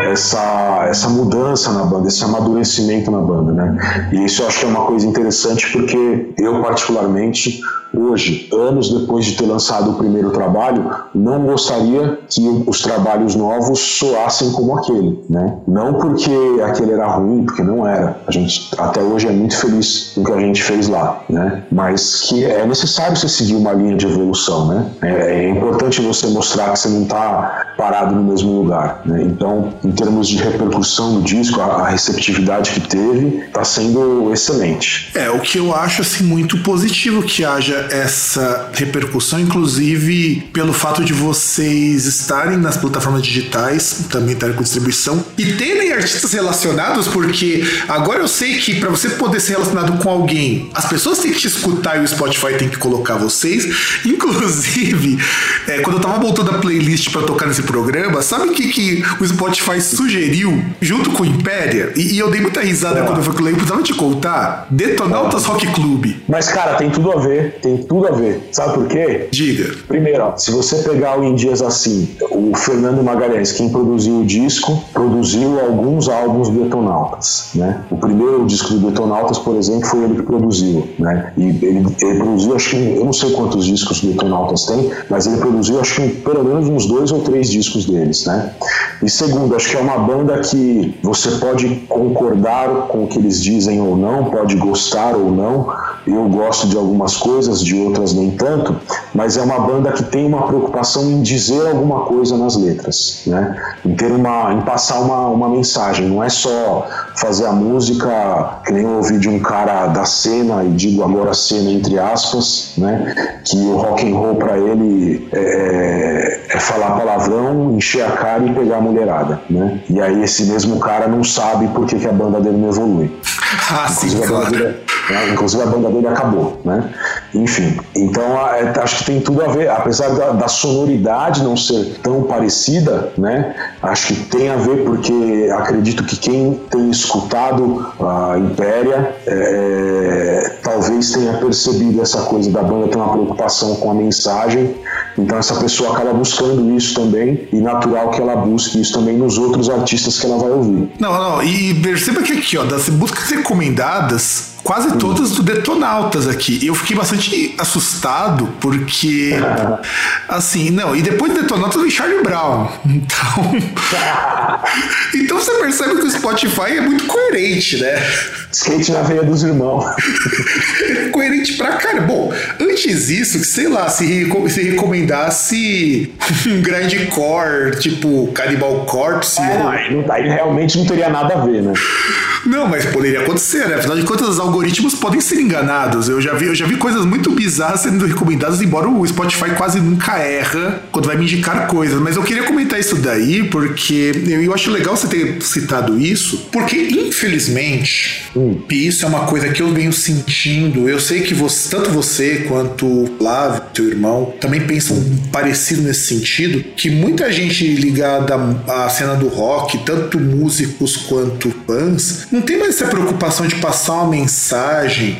Speaker 2: essa, essa mudança na banda, esse amadurecimento na banda. Né? E isso eu acho que é uma coisa interessante porque eu, particularmente, hoje, anos depois de ter lançado o primeiro trabalho, não gostaria que os trabalhos novos soassem como aquele, né? Não porque aquele era ruim, porque não era. A gente até hoje é muito feliz com o que a gente fez lá, né? Mas que é necessário você seguir uma linha de evolução, né? É, é importante você mostrar que você não está parado no mesmo lugar, né? Então, em termos de repercussão do disco, a, a receptividade que teve está sendo excelente.
Speaker 1: É, o que eu acho assim muito positivo que haja essa repercussão, inclusive pelo fato de vocês estarem nas plataformas digitais, também estarem com distribuição, e terem artistas relacionados, porque agora eu sei que para você poder ser relacionado com alguém, as pessoas têm que te escutar e o Spotify tem que colocar vocês. Inclusive, é, quando eu tava montando a playlist para tocar nesse programa, sabe o que, que o Spotify sugeriu junto com o Impéria? E, e eu dei muita risada quando eu falei, eu precisava te contar. Detonautas Rock Club.
Speaker 2: Mas, cara, tem tudo a ver. Tem tudo a ver. Sabe por quê?
Speaker 1: Diga.
Speaker 2: Primeiro, ó, se você pegar o Em Dias Assim, o Fernando Magalhães, quem produziu o disco, produziu alguns álbuns do Detonautas, né? O primeiro disco do Detonautas, por exemplo, foi ele que produziu, né? E ele, ele produziu, acho que, eu não sei quantos discos do Detonautas tem, mas ele produziu, acho que pelo menos uns dois ou três discos deles, né? E segundo, acho que é uma banda que você pode concordar com o que eles dizem ou não, pode gostar ou não. Eu gosto de algumas coisas, de outras nem tanto, mas é uma banda que tem uma preocupação em dizer alguma coisa nas letras, né? Em ter uma, em passar uma, uma mensagem. Não é só fazer a música que nem eu ouvi de um cara da cena e digo agora cena entre aspas, né? Que o rock and roll para ele é, é, é, falar palavrão, encher a cara e pegar a mulherada, né? E aí esse mesmo cara não sabe por que, que a banda dele não evolui.
Speaker 1: Ah, sim, claro.
Speaker 2: Né? Inclusive a banda dele acabou, né? Enfim, então é, acho que tem tudo a ver, apesar da, da, sonoridade não ser tão parecida, né? Acho que tem a ver porque acredito que quem tem escutado a Impéria é, talvez talvez tenha percebido essa coisa da banda ter uma preocupação com a mensagem, então essa pessoa acaba buscando isso também, e natural que ela busque isso também nos outros artistas que ela vai ouvir.
Speaker 1: Não, não, e perceba que aqui, ó, das buscas recomendadas, quase todas do Detonautas aqui. Eu fiquei bastante assustado porque, assim, não, e depois do Detonautas vem Charlie Brown. Então, então você percebe que o Spotify é muito coerente, né?
Speaker 2: Skate na veia dos irmãos.
Speaker 1: coerente pra cara. Bom, antes disso, sei lá, se, se recomendasse um grindcore, tipo Cannibal Corpse.
Speaker 2: É, ou... não, aí realmente não teria nada a ver, né?
Speaker 1: Não, mas poderia acontecer, né? Afinal de contas, os algoritmos podem ser enganados. Eu já vi, eu já vi coisas muito bizarras sendo recomendadas, embora o Spotify quase nunca erra quando vai me indicar coisas. Mas eu queria comentar isso daí, porque eu, eu acho legal você ter citado isso, porque infelizmente, hum. isso é uma coisa que eu venho sentindo. Eu sei que você, tanto você quanto o Flávio, teu irmão, também pensam parecido nesse sentido, que muita gente ligada à cena do rock, tanto músicos quanto fãs, não tem mais essa preocupação de passar uma mensagem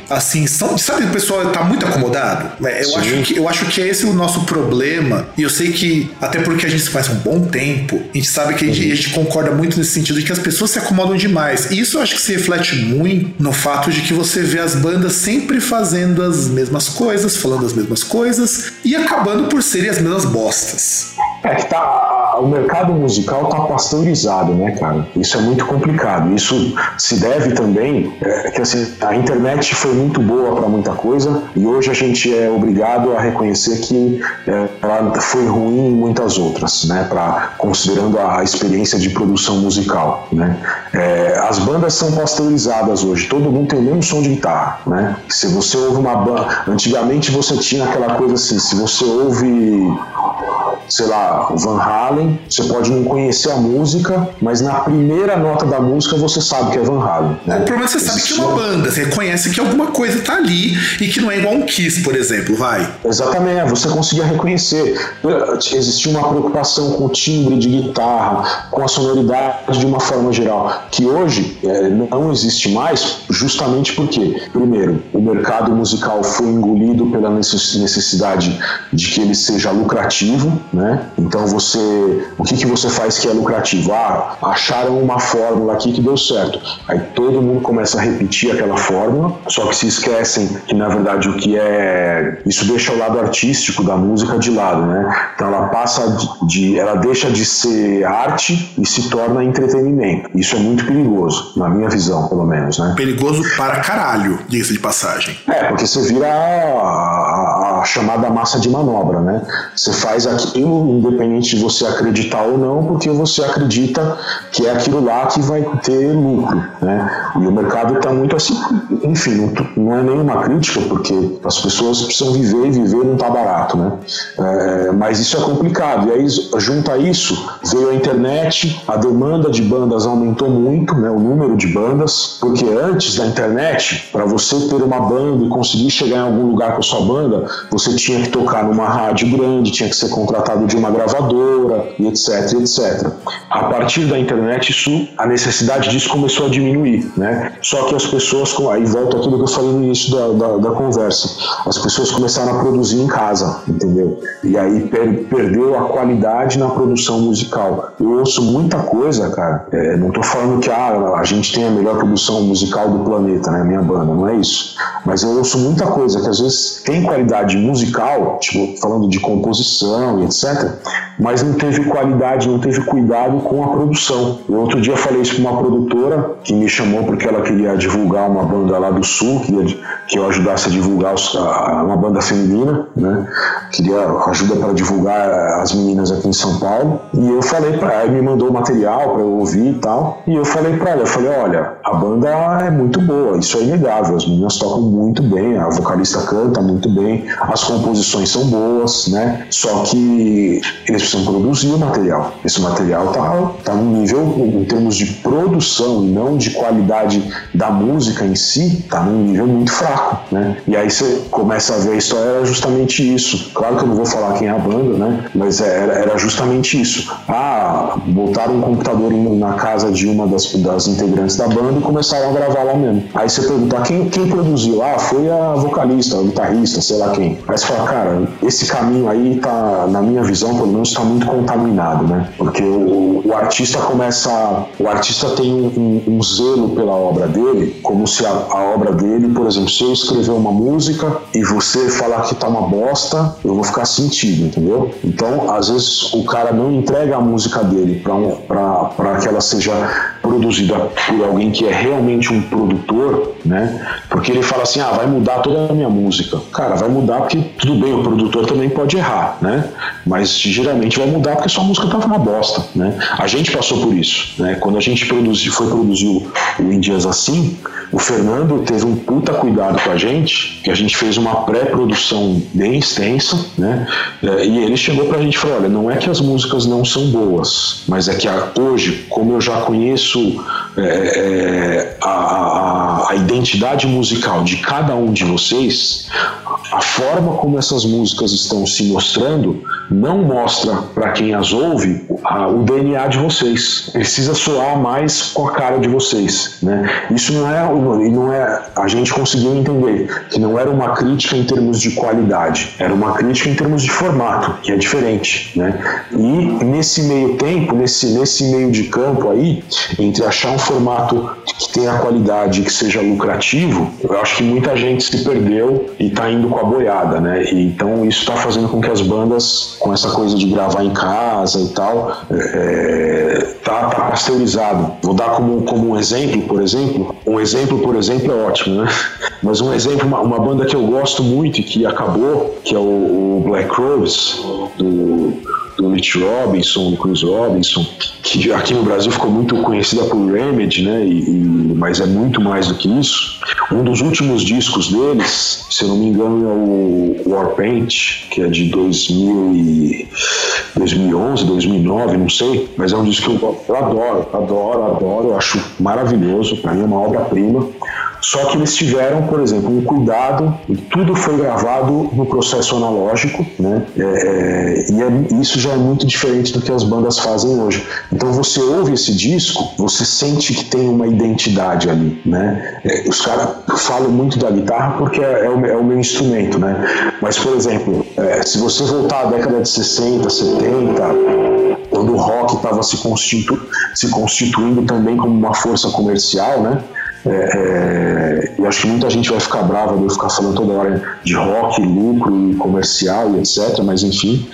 Speaker 1: assim, são, sabe, o pessoal tá muito acomodado. É, eu acho, que, eu acho que é esse o nosso problema. E eu sei que, até porque a gente se há um bom tempo, a gente sabe que a gente, a gente concorda muito nesse sentido de que as pessoas se acomodam demais. E isso eu acho que se reflete muito no fato de que você vê as bandas sempre fazendo as mesmas coisas, falando as mesmas coisas e acabando por serem as mesmas bostas.
Speaker 2: É tá, o mercado musical tá pasteurizado, né, cara? Isso é muito complicado. Isso se deve também é, que assim, a internet foi muito boa para muita coisa e hoje a gente é obrigado a reconhecer que é, ela foi ruim em muitas outras, né? Para considerando a experiência de produção musical, né? É, as bandas são pasteurizadas hoje. Todo mundo tem o mesmo som de guitarra, né? Se você ouve uma banda, antigamente você tinha aquela coisa assim, se você ouve sei lá, Van Halen, você pode não conhecer a música, mas na primeira nota da música você sabe que é Van Halen. Né?
Speaker 1: O problema é que você sabe que é uma banda, você reconhece que alguma coisa tá ali e que não é igual um Kiss, por exemplo, vai.
Speaker 2: Exatamente, você conseguia reconhecer. Existia uma preocupação com o timbre de guitarra, com a sonoridade de uma forma geral, que hoje é, não existe mais, justamente porque, primeiro, o mercado musical foi engolido pela necessidade de que ele seja lucrativo, né? Então você, o que, que você faz que é lucrativo? Ah, acharam uma fórmula aqui que deu certo. Aí todo mundo começa a repetir aquela fórmula, só que se esquecem que na verdade o que é, isso deixa o lado artístico da música de lado, né? Então ela passa de, ela deixa de ser arte e se torna entretenimento. Isso é muito perigoso, na minha visão, pelo menos, né?
Speaker 1: Perigoso para caralho, diga de passagem.
Speaker 2: É, porque você vira a, a, a chamada massa de manobra, né? Você faz aquilo independente de você acreditar ou não, porque você acredita que é aquilo lá que vai ter lucro, né? E o mercado está muito assim, enfim, não, é nenhuma crítica, porque as pessoas precisam viver e viver não está barato, né? É, mas isso é complicado. E aí, junto a isso, veio a internet, a demanda de bandas aumentou muito, né? O número de bandas, porque antes da internet, para você ter uma banda e conseguir chegar em algum lugar com a sua banda, você tinha que tocar numa rádio grande, tinha que ser contratado de uma gravadora e etc, etc. A partir da internet, isso, a necessidade disso começou a diminuir, né? Só que as pessoas, aí volta aquilo que eu falei no início da, da, da conversa, as pessoas começaram a produzir em casa, entendeu? E aí per, perdeu a qualidade na produção musical. Eu ouço muita coisa, cara, é, não tô falando que ah, a gente tem a melhor produção musical do planeta, né? Minha banda, não é isso. Mas eu ouço muita coisa que às vezes tem qualidade musical, tipo, falando de composição e etc mas não teve qualidade, não teve cuidado com a produção. Eu outro dia falei isso para uma produtora que me chamou porque ela queria divulgar uma banda lá do sul, que, que eu ajudasse a divulgar uma banda feminina, né? Queria ajuda para divulgar as meninas aqui em São Paulo. E eu falei para ela, me mandou material para eu ouvir e tal. E eu falei para ela, eu falei, olha, a banda é muito boa, isso é inegável. As meninas tocam muito bem, a vocalista canta muito bem, as composições são boas, né? Só que eles precisam produzir o material. Esse material tá, tá num nível, em termos de produção e não de qualidade da música em si, tá num nível muito fraco, né? E aí você começa a ver a história, justamente isso. Claro que eu não vou falar quem é a banda, né? Mas é, era, era justamente isso. Ah, botaram um computador na casa de uma das, das integrantes da banda e começaram a gravar lá mesmo. Aí você pergunta, quem, quem produziu? Ah, foi a vocalista, o guitarrista, sei lá quem. Aí você fala, cara, esse caminho aí tá, na minha visão, pelo menos, está muito contaminado, né? Porque o, o, artista começa. O artista tem um, um, um, zelo pela obra dele, como se a, a, obra dele, por exemplo, se eu escrever uma música e você falar que tá uma bosta, eu vou ficar sentido, entendeu? Então, às vezes, o cara não entrega a música dele para um, que ela seja produzida por alguém que é realmente um produtor, né? Porque ele fala assim, ah, vai mudar toda a minha música. Cara, vai mudar porque tudo bem, o produtor também pode errar, né? Mas geralmente vai mudar porque sua música tava uma bosta, né? A gente passou por isso, né? Quando a gente produziu, foi produzir o Indias Assim, o Fernando teve um puta cuidado com a gente, que a gente fez uma pré-produção bem extensa, né? É, e ele chegou pra gente e falou: olha, não é que as músicas não são boas, mas é que hoje, como eu já conheço é, é, a, a, a identidade musical de cada um de vocês, a forma como essas músicas estão se mostrando não mostra para quem as ouve a, o DNA de vocês. Precisa soar mais com a cara de vocês, né? Isso não é e não é a gente conseguiu entender que não era uma crítica em termos de qualidade, era uma crítica em termos de formato, que é diferente, né? E nesse meio tempo, nesse nesse meio de campo aí, entre achar um formato que tenha qualidade, que seja lucrativo, eu acho que muita gente se perdeu e está indo com a boiada, né? E, então isso está fazendo com que as bandas, com essa coisa de gravar em casa e tal, é, tá, tá pasteurizado. Vou dar como, como um exemplo, por exemplo, um exemplo, por exemplo, é ótimo, né? Mas um exemplo, uma, uma banda que eu gosto muito e que acabou, que é o, o Black Crowes, do do Mitch Robinson, do Chris Robinson, que aqui no Brasil ficou muito conhecida por Remedy, né? E, e, mas é muito mais do que isso. Um dos últimos discos deles, se eu não me engano, é o Warpaint, que é de 2000 e 2011, 2009, não sei, mas é um disco que eu, adoro, adoro, adoro, eu acho maravilhoso, para mim é uma obra-prima. Só que eles tiveram, por exemplo, um cuidado, e tudo foi gravado no processo analógico, né? É, é, e é, isso já é muito diferente do que as bandas fazem hoje. Então você ouve esse disco, você sente que tem uma identidade ali, né? É, os caras falam muito da guitarra porque é, é o, é, o, meu instrumento, né? Mas, por exemplo, é, se você voltar à década de 60, 70, quando o rock estava se, constitu se constituindo também como uma força comercial, né? É, é, e acho que muita gente vai ficar brava de eu ficar falando toda hora de rock, lucro e comercial e etc. Mas enfim,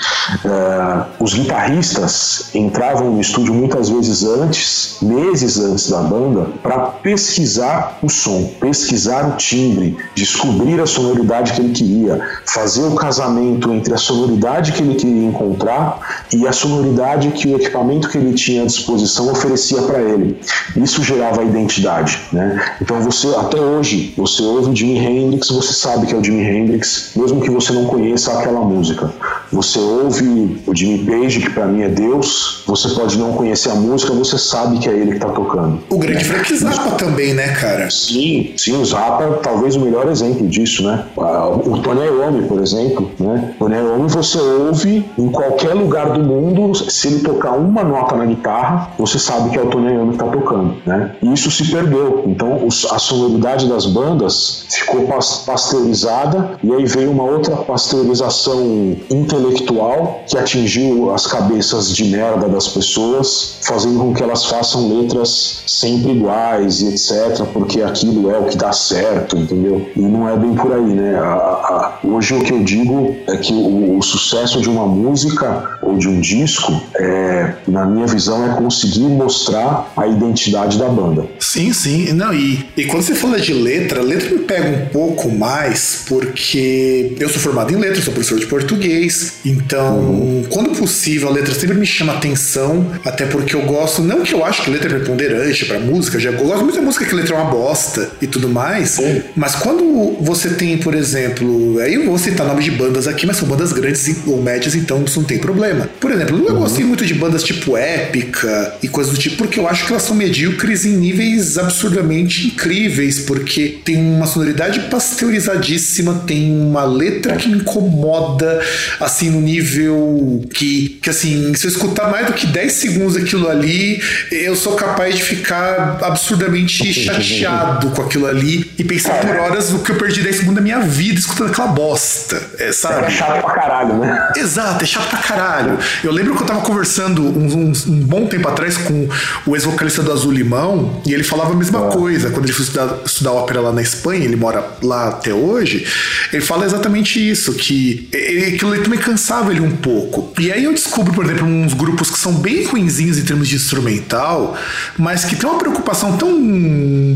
Speaker 2: é, os guitarristas entravam no estúdio muitas vezes antes, meses antes da banda, para pesquisar o som, pesquisar o timbre, descobrir a sonoridade que ele queria, fazer o casamento entre a sonoridade que ele queria encontrar e a sonoridade que o equipamento que ele tinha à disposição oferecia para ele. Isso gerava identidade, né? Então você, até hoje, você ouve o Jimi Hendrix, você sabe que é o Jimi Hendrix, mesmo que você não conheça aquela música. Você ouve o Jimmy Page, que para mim é Deus, você pode não conhecer a música, você sabe que é ele que tá tocando.
Speaker 1: O grande né? Frank Zappa também, né, cara?
Speaker 2: Sim, sim, o Zappa talvez o melhor exemplo disso, né? O Tony Iommi, por exemplo, né? O Tony Iommi você ouve em qualquer lugar do mundo, se ele tocar uma nota na guitarra, você sabe que é o Tony Iommi que tá tocando, né? E isso se perdeu. Então a sonoridade das bandas ficou pasteurizada e aí veio uma outra pasteurização intelectual que atingiu as cabeças de merda das pessoas, fazendo com que elas façam letras sempre iguais e etc, porque aquilo é o que dá certo, entendeu? E não é bem por aí, né? A, a, hoje o que eu digo é que o, o, sucesso de uma música ou de um disco, é, na minha visão, é conseguir mostrar a identidade da banda.
Speaker 1: Sim, sim. Não, e, e quando você fala de letra, a letra me pega um pouco mais, porque eu sou formado em letras, sou professor de português. Então, uhum. quando possível, a letra sempre me chama atenção, até porque eu gosto, não que eu acho que letra é preponderante para música, já, eu gosto muito da música que a letra é uma bosta e tudo mais, mas quando você tem, por exemplo, aí eu vou citar nomes de bandas aqui, mas são bandas grandes ou médias, então isso não tem problema. Por exemplo, eu uhum. gostei muito de bandas tipo Épica e coisas do tipo, porque eu acho que elas são medíocres em níveis absurdamente incríveis, porque tem uma sonoridade pasteurizadíssima, tem uma letra que me incomoda, assim, no nível que, que assim, se eu escutar mais do que 10 segundos aquilo ali, eu sou capaz de ficar absurdamente chateado com aquilo ali e pensar por horas o que eu perdi 10 segundos da minha vida escutando aquela bosta, é, sabe?
Speaker 2: É chato pra caralho, né?
Speaker 1: Exato, é chato pra caralho. Eu lembro que eu tava conversando um, um, um bom tempo atrás com o ex-vocalista do Azul Limão e ele falava a mesma ah. coisa. Quando ele foi estudar, estudar ópera lá na Espanha, ele mora lá até hoje, ele fala exatamente isso, que aquilo também cansava ele um pouco. E aí eu descubro, por exemplo, uns grupos que são bem ruinzinhos em termos de instrumental, mas que tem uma preocupação tão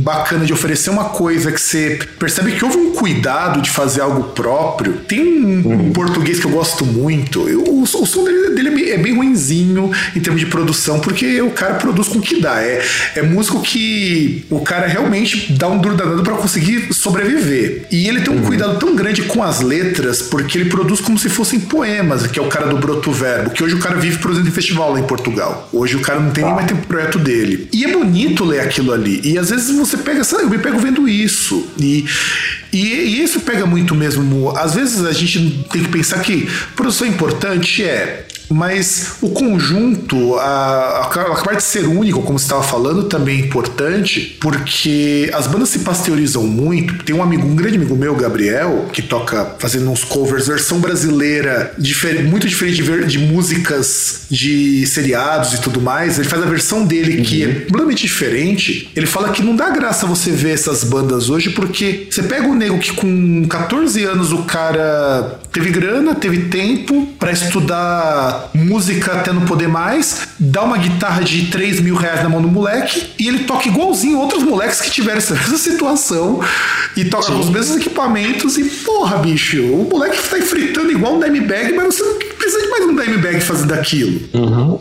Speaker 1: bacana de oferecer uma coisa que você percebe que houve um cuidado de fazer algo próprio. Tem um, uhum. português que eu gosto muito. Eu, o, o, som dele, dele é, bem, é bem ruinzinho em termos de produção, porque o cara produz com o que dá. É, é músico que o cara realmente dá um duro danado para conseguir sobreviver. E ele tem um uhum. cuidado tão grande com as letras, porque ele produz como se fossem poemas, que é o cara do Broto Verbo, que hoje o cara vive produzindo em festival lá em Portugal. Hoje o cara não tem nem mais tempo projeto dele. E é bonito ler aquilo ali. E às vezes você pega, sabe, eu me pego vendo isso. E, e, e isso pega muito mesmo. Às vezes a gente tem que pensar que produção importante é mas o conjunto, a, a, parte de ser único, como você estava falando, também é importante, porque as bandas se pasteurizam muito. Tem um amigo, um grande amigo meu, Gabriel, que toca fazendo uns covers, versão brasileira, muito diferente de, de músicas de seriados e tudo mais. Ele faz a versão dele que é uhum. é completamente diferente. Ele fala que não dá graça você ver essas bandas hoje, porque você pega o nego que com 14 anos o cara teve grana, teve tempo para estudar música até não poder mais, dá uma guitarra de 3 mil reais na mão do moleque e ele toca igualzinho outros moleques que tiveram essa mesma situação e toca Sim. com os mesmos equipamentos e porra, bicho, o moleque tá fritando igual um Dimebag, mas você não precisa de mais um Dimebag fazendo aquilo.
Speaker 2: Uhum.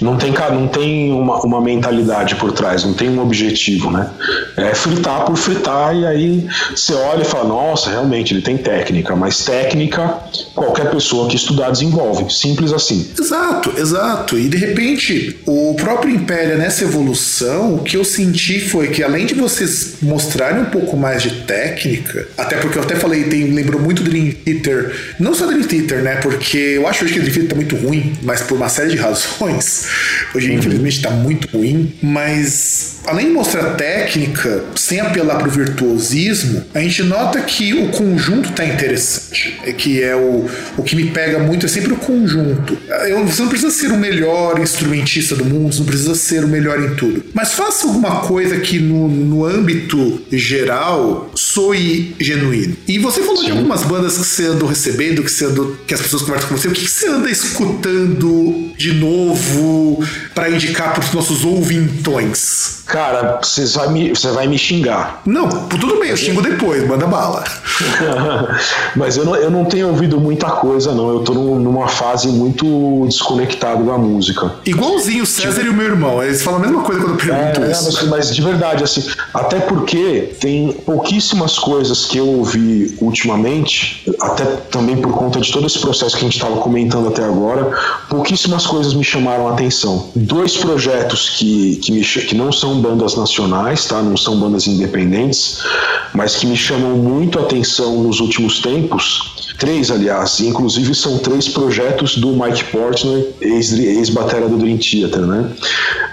Speaker 2: Não tem, não tem uma, uma mentalidade por trás, não tem um objetivo, né? É fritar por fritar e aí você olha e fala, nossa, realmente ele tem técnica, mas técnica qualquer pessoa que estudar desenvolve. Simples assim.
Speaker 1: Exato, exato. E de repente, o próprio Império nessa evolução, o que eu senti foi que além de vocês mostrarem um pouco mais de técnica, até porque eu até falei, tem, lembrou muito Dream Theater, não só Dream Theater, né? Porque eu acho hoje que Dream Theater tá muito ruim, mas por uma série de razões. Hoje, uhum. infelizmente, tá muito ruim, mas além de mostrar técnica, sem apelar para o virtuosismo, a gente nota que o conjunto está interessante. É que é o, o que me pega muito é sempre o conjunto. Eu, você não precisa ser o melhor instrumentista do mundo, você não precisa ser o melhor em tudo. Mas faça alguma coisa que no, no âmbito geral soe genuíno. E você falou Sim. de algumas bandas que você andou recebendo, que, você andou, que as pessoas conversam com você. O que você anda escutando de novo para indicar para os nossos ouvintões?
Speaker 2: Cara, você vai me, você vai me xingar.
Speaker 1: Não, tudo bem, eu xingo depois, manda bala.
Speaker 2: Mas eu não, eu não tenho ouvido muita coisa, não. Eu tô numa fase muito desconectado da música.
Speaker 1: Igualzinho o César tipo... e o meu irmão. Eles falam a mesma coisa quando eu pergunto é, isso.
Speaker 2: Mas, mas de verdade, assim, até porque tem pouquíssimas coisas que eu ouvi ultimamente, até também por conta de todo esse processo que a gente estava comentando até agora, pouquíssimas coisas me chamaram a atenção. Dois projetos que, que, me, que não são bandas nacionais, tá? Não são bandas independentes, mas que me chamam muito a atenção nos últimos tempos. Três, aliás, inclusive são três projetos do Mike Portnoy, ex-batera do Dream Theater, né?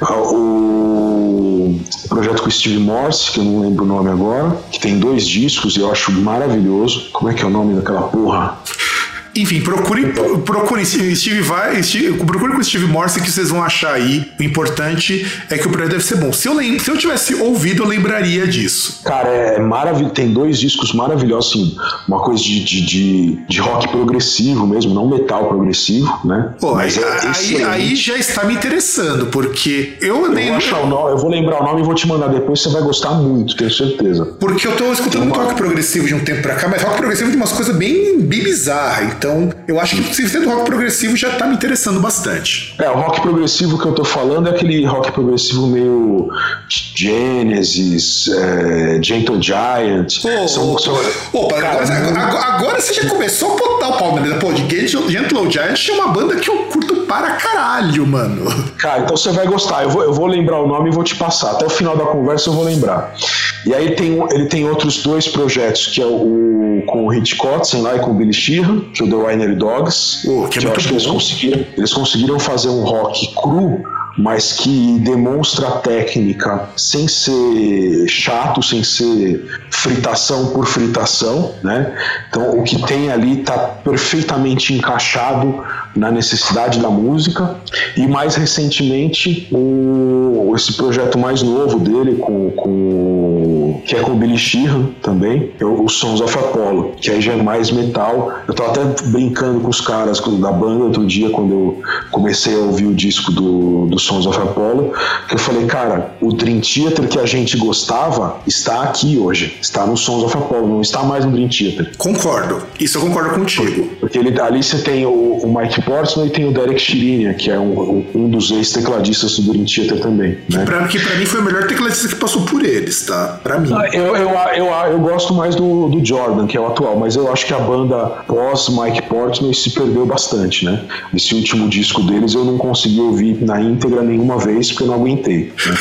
Speaker 2: Ah, o projeto com Steve Morse, que eu não lembro o nome agora, que tem dois discos e eu acho maravilhoso. Como é que é o nome daquela porra?
Speaker 1: Enfim, procure, procure Steve vai, Steve, procure com Steve Morse que vocês vão achar aí. O importante é que o projeto deve ser bom. Se eu, se eu tivesse ouvido, eu lembraria disso.
Speaker 2: Cara, é maravilhoso. Tem dois discos maravilhosos, assim, uma coisa de, de, de, de rock progressivo mesmo, não metal progressivo, né?
Speaker 1: Pô, Mas é aí, aí, já está me interessando, porque eu
Speaker 2: nem. Eu vou, achar o nome, eu vou lembrar o nome e vou te mandar depois, você vai gostar muito, tenho certeza.
Speaker 1: Porque eu tô escutando muito rock progressivo de um tempo pra cá, mas rock progressivo de umas coisas bem, bem bizarras. Então, eu acho que se do rock progressivo já tá me interessando bastante.
Speaker 2: É, o rock progressivo que eu tô falando é aquele rock progressivo meio Genesis, é, Gentle Giant.
Speaker 1: Pô, são, agora, agora, agora, você já começou a botar o pau na mesa. Pô, de Gentle, Gentle Giant é uma banda que eu curto para caralho, mano.
Speaker 2: Cara, então você vai gostar. Eu vou, eu vou lembrar o nome e vou te passar. Até o final da conversa eu vou lembrar. E aí tem, ele tem outros dois projetos, que é o, com o Hit Kotzen lá e com o Billy Sheehan, que o The Winery Dogs.
Speaker 1: Oh, que, é que eu acho bom. que
Speaker 2: eles conseguiram, eles conseguiram fazer um rock cru mas que demonstra técnica sem ser chato, sem ser fritação por fritação, né? Então o que tem ali está perfeitamente encaixado na necessidade da música e mais recentemente o, esse projeto mais novo dele com, com que é com o Billy Sheehan também, é o Sons of Apollo, que aí já é mais metal. Eu tô até brincando com os caras da banda outro dia quando eu comecei a ouvir o disco do, do Sons of Apollo, que eu falei, cara, o Dream Theater que a gente gostava está aqui hoje, está no Sons of Apollo, não está mais no Dream Theater.
Speaker 1: Concordo, isso eu concordo contigo.
Speaker 2: Porque ele, ali você tem o, o Mike Portnoy e tem o Derek Chirinia, que é um, um dos ex-tecladistas do Dream Theater também.
Speaker 1: Né? Que, pra, que pra mim foi o melhor tecladista que passou por eles, tá? Pra mim.
Speaker 2: Ah, eu, eu, eu, eu, gosto mais do, do Jordan, que é o atual, mas eu acho que a banda pós Mike Portnoy se perdeu bastante, né? Esse último disco deles eu não consegui ouvir na íntegra nenhuma uma vez porque eu não aguentei. Né?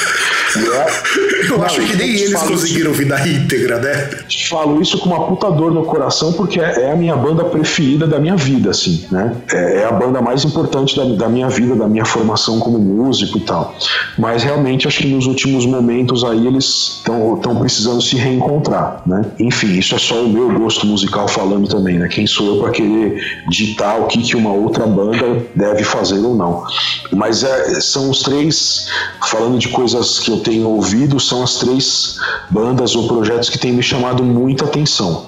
Speaker 1: É, eu não, acho que nem eles conseguiram ouvir na íntegra, né?
Speaker 2: Falo isso com uma puta dor no coração porque é, é a minha banda preferida da minha vida, assim, né? É, é a banda mais importante da, da, minha vida, da minha formação como músico e tal. Mas realmente acho que nos últimos momentos aí eles estão precisando se reencontrar, né? Enfim, isso é só o meu gosto musical falando também, né? Quem sou eu para querer ditar o que, que uma outra banda deve fazer ou não. Mas é, são os três falando de coisas que eu tenho ouvido, são as três bandas ou projetos que têm me chamado muita atenção.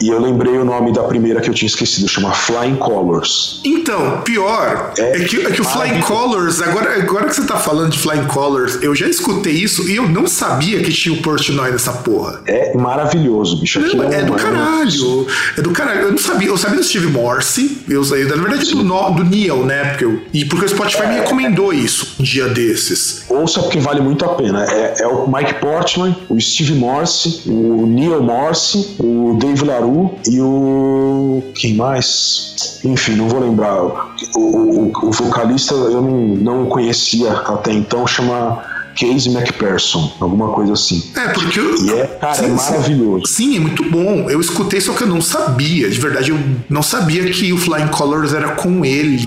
Speaker 2: E eu lembrei o nome da primeira que eu tinha esquecido, chama Flying Colors.
Speaker 1: Então, pior é, é que, é que o Flying Colors, agora, agora que você tá falando de Flying Colors, eu já escutei isso e eu não sabia que tinha o Portnoy nessa porra.
Speaker 2: É maravilhoso, bicho.
Speaker 1: Não, é, é, do caralho. É do caralho. Eu não sabia, eu sabia do Steve Morse, eu, eu na verdade do, do Neil, né? Porque eu, e porque o Spotify me recomendou isso um dia desses.
Speaker 2: Ouça porque vale muito a pena. É, é o Mike Portnoy, o Steve Morse, o Neil Morse, o Dave LaRue e o. Quem mais? Enfim, não vou lembrar. O, o, o vocalista eu não, não conhecia até então, chama Casey McPherson, alguma coisa assim.
Speaker 1: É, porque.
Speaker 2: E é, cara, sim, é maravilhoso.
Speaker 1: Sim, é muito bom. Eu escutei, só que eu não sabia. De verdade, eu não sabia que o Flying Colors era com ele.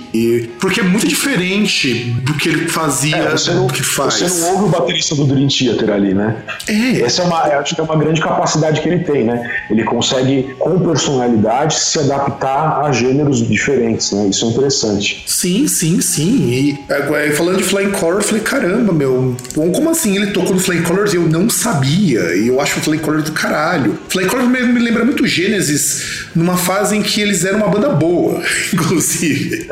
Speaker 1: Porque é muito diferente do que ele fazia, é, você não, do que faz.
Speaker 2: Você não ouve o baterista do Dream Theater ali, né?
Speaker 1: É.
Speaker 2: Essa é uma, acho que é uma grande capacidade que ele tem, né? Ele consegue, com personalidade, se adaptar a gêneros diferentes, né? Isso é interessante.
Speaker 1: Sim, sim, sim. E agora, falando de Flying Colors, eu falei, caramba, meu Bom, como assim? Ele tocou no Flame Colors e eu não sabia. E eu acho o Flame Colors do caralho. Flame Colors me, me lembra muito Gênesis numa fase em que eles eram uma banda boa, inclusive.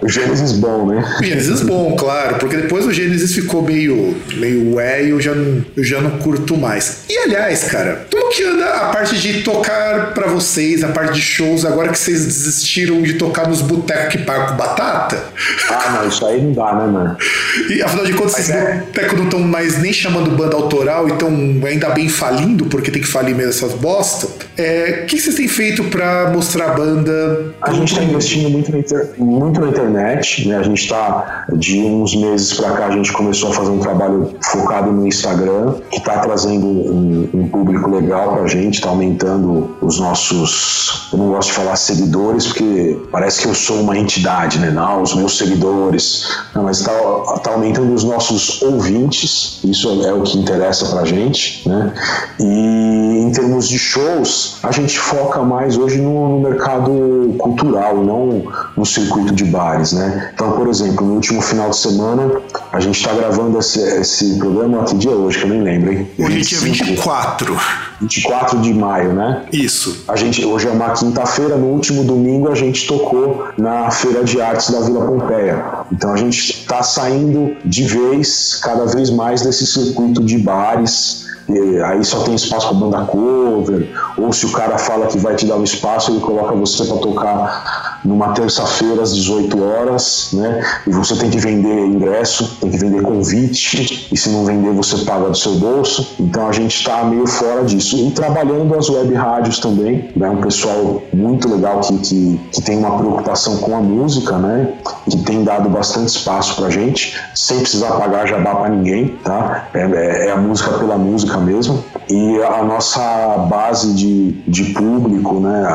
Speaker 2: o Gênesis bom, né?
Speaker 1: O Gênesis bom, claro, porque depois o Gênesis ficou meio, meio ué e eu já, não, eu já não curto mais. E aliás, cara, como que anda a parte de tocar para vocês, a parte de shows, agora que vocês desistiram de tocar nos botecos que pagam com batata?
Speaker 2: Ah, não, isso aí não dá, né, mano?
Speaker 1: E afinal de contas, esses é... botecos não estão mais nem chamando banda autoral e estão ainda bem falindo, porque tem que falir mesmo essas bosta. É, o que vocês têm feito para mostrar a banda?
Speaker 2: A gente está investindo muito na, inter... muito na internet, né? A gente está de uns meses para cá a gente começou a fazer um trabalho focado no Instagram, que está trazendo um, um, público legal para a gente, está aumentando os nossos, eu não gosto de falar seguidores porque parece que eu sou uma entidade, né? Não, os meus seguidores, não, mas está tá aumentando os nossos ouvintes ouvintes, isso é o que interessa pra gente, né? E em termos de shows, a gente foca mais hoje no, no mercado cultural, não no circuito de bares, né? Então, por exemplo, no último final de semana, a gente está gravando esse, esse programa, que dia é hoje, que eu nem lembro, hein?
Speaker 1: Hoje é dia 24.
Speaker 2: 24 de maio, né?
Speaker 1: Isso.
Speaker 2: A gente, hoje é uma quinta-feira, no último domingo a gente tocou na Feira de Artes da Vila Pompeia. Então a gente está saindo de vez, cada vez mais desse circuito de bares e aí só tem espaço para banda cover, ou se o cara fala que vai te dar um espaço, ele coloca você para tocar numa terça-feira às 18 horas, né? E você tem que vender ingresso, tem que vender convite, e se não vender você paga do seu bolso. Então a gente está meio fora disso. E trabalhando as web rádios também, né? Um pessoal muito legal que, que, que tem uma preocupação com a música, né? Que tem dado bastante espaço pra gente, sem precisar pagar jabá para ninguém, tá? É, é, é a música pela música mesmo. E a nossa base de, de público, né?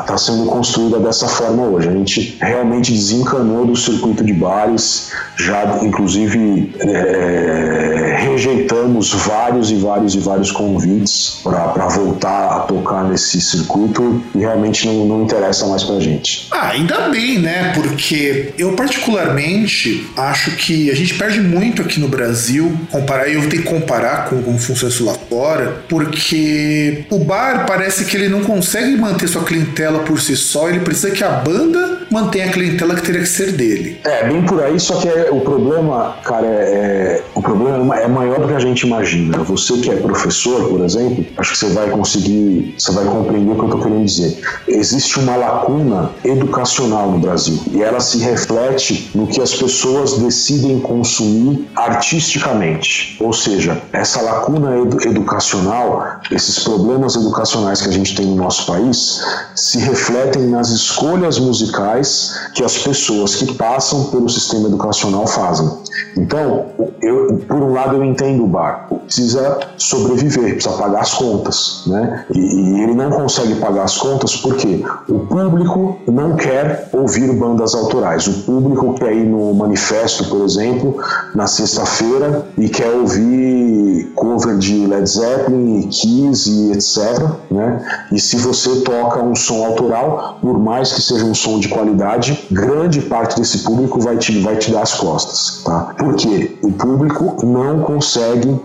Speaker 2: Está sendo construída dessa forma hoje. A gente realmente desencanou do circuito de bares, já inclusive é, rejeitamos vários e vários e vários convites para voltar a tocar nesse circuito e realmente não, não interessa mais para gente.
Speaker 1: Ah, ainda bem, né? Porque eu particularmente acho que a gente perde muito aqui no Brasil, comparar, eu tenho que comparar com como funciona isso lá fora, porque o bar parece que ele não consegue manter sua clientela por si só, ele precisa que a banda mantenha a clientela que teria que ser dele.
Speaker 2: É, bem por aí, só que é, o problema, cara, é, é, o problema é maior do que a gente imagina. Você que é professor, por exemplo, acho que você vai conseguir, você vai compreender o que eu estou querendo dizer. Existe uma lacuna educacional no Brasil e ela se reflete no que as pessoas decidem consumir artisticamente. Ou seja, essa lacuna edu educacional, esses problemas educacionais que a gente tem no nosso país, se refletem nas escolhas musicais que as pessoas que passam pelo sistema educacional fazem. Então, eu, por um lado, eu entendo o bar, precisa sobreviver, precisa pagar as contas, né? E, e ele não consegue pagar as contas porque o público não quer ouvir bandas autorais. O público quer ir no manifesto, por exemplo, na sexta-feira e quer ouvir cover de Led Zeppelin, Kiss e etc. Né? E se você toca um som autoral, por mais que seja um som de qualidade, grande parte desse público vai te, vai te dar as costas. Tá? Porque o público não consegue,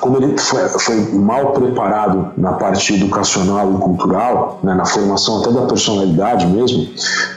Speaker 2: como ele foi, foi mal preparado na parte educacional e cultural, né, na formação até da personalidade mesmo,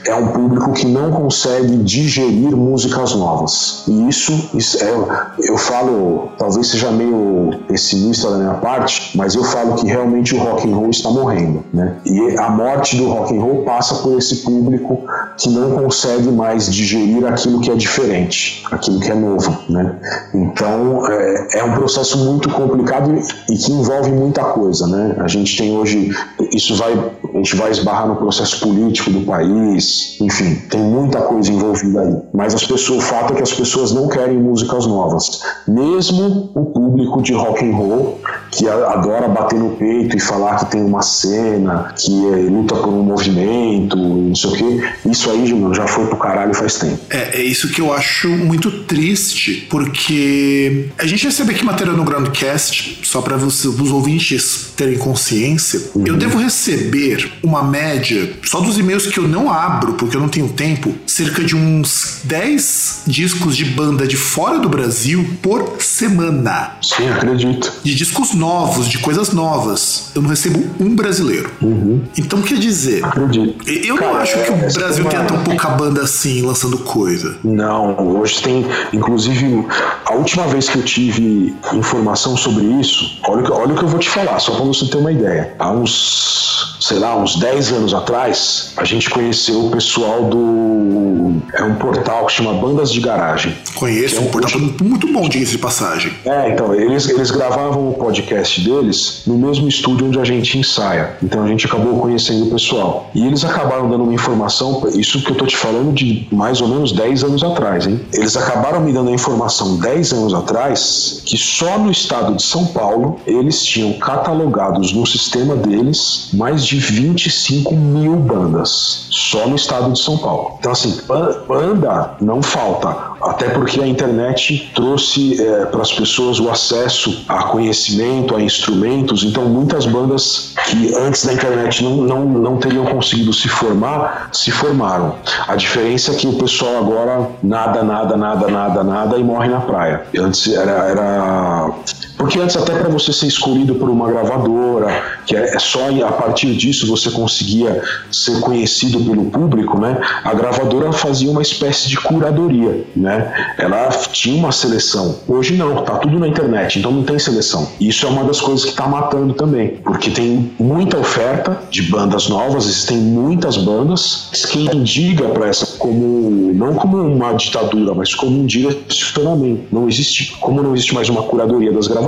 Speaker 2: é um público que não consegue digerir músicas novas. E isso, isso é, eu falo, talvez seja meio pessimista da minha parte, mas eu falo que realmente o rock and roll está morrendo, né? E a morte do rock and roll passa por esse público que não consegue mais digerir aquilo que é diferente, aquilo que é novo, né? Então é, é um processo muito complicado e, que envolve muita coisa, né? A gente tem hoje, isso vai, a gente vai esbarrar no processo político do país, enfim, tem muita coisa envolvida aí. Mas as pessoas, o fato é que as pessoas não querem músicas novas, mesmo o público de rock and roll que adora bater no peito e falar que tem uma cena, que é, luta por um movimento, não sei o quê. Isso aí, Júnior, já foi pro caralho faz tempo.
Speaker 1: É, é isso que eu acho muito triste, porque a gente recebe aqui matéria no Groundcast, só para os ouvintes terem consciência. Uhum. Eu devo receber uma média, só dos e-mails que eu não abro, porque eu não tenho tempo, cerca de uns 10 discos de banda de fora do Brasil por semana.
Speaker 2: Sim, acredito.
Speaker 1: De discos novos, de coisas novas. Eu não recebo um brasileiro.
Speaker 2: Uhum.
Speaker 1: Então quer dizer,
Speaker 2: acredito.
Speaker 1: eu Cara, não acho que o é, Brasil tenha tão pouca banda assim lançando coisa.
Speaker 2: Não, hoje tem, inclusive, a última vez que eu tive informação sobre isso, olha, olha o que eu vou te falar, só pra você ter uma ideia. Há uns, sei lá, uns 10 anos atrás, a gente conheceu o pessoal do. É um portal que chama Bandas de Garagem.
Speaker 1: Conheço, é um, portal muito bom, diga de passagem.
Speaker 2: É, então, eles, eles gravavam o podcast deles no mesmo estúdio onde a gente ensaia. Então a gente acabou conhecendo o pessoal. E eles acabaram dando uma informação, isso que eu tô te falando de mais ou menos 10 anos atrás, hein? Eles acabaram me dando a informação 10 anos atrás que só no estado de São Paulo eles tinham catalogados no sistema deles mais de 25 mil bandas. Só no estado de São Paulo. Então, assim, banda não falta. Até porque a internet trouxe é, para as pessoas o acesso a conhecimento, a instrumentos. Então, muitas bandas que antes da internet não, não, não teriam conseguido se formar, se formaram. A diferença é que o pessoal agora nada, nada, nada, nada, nada e morre na praia. Antes era, era Porque antes, até para você ser escolhido por uma gravadora, que é, é só a partir disso você conseguia ser conhecido pelo público, né? A gravadora fazia uma espécie de curadoria, né? Ela tinha uma seleção. Hoje não, tá tudo na internet, então não tem seleção. Isso é uma das coisas que está matando também, porque tem muita oferta de bandas novas, existem muitas bandas. Quem diga para essa como não como uma ditadura, mas como um direcionamento. Não existe, como não existe mais uma curadoria das gravadoras,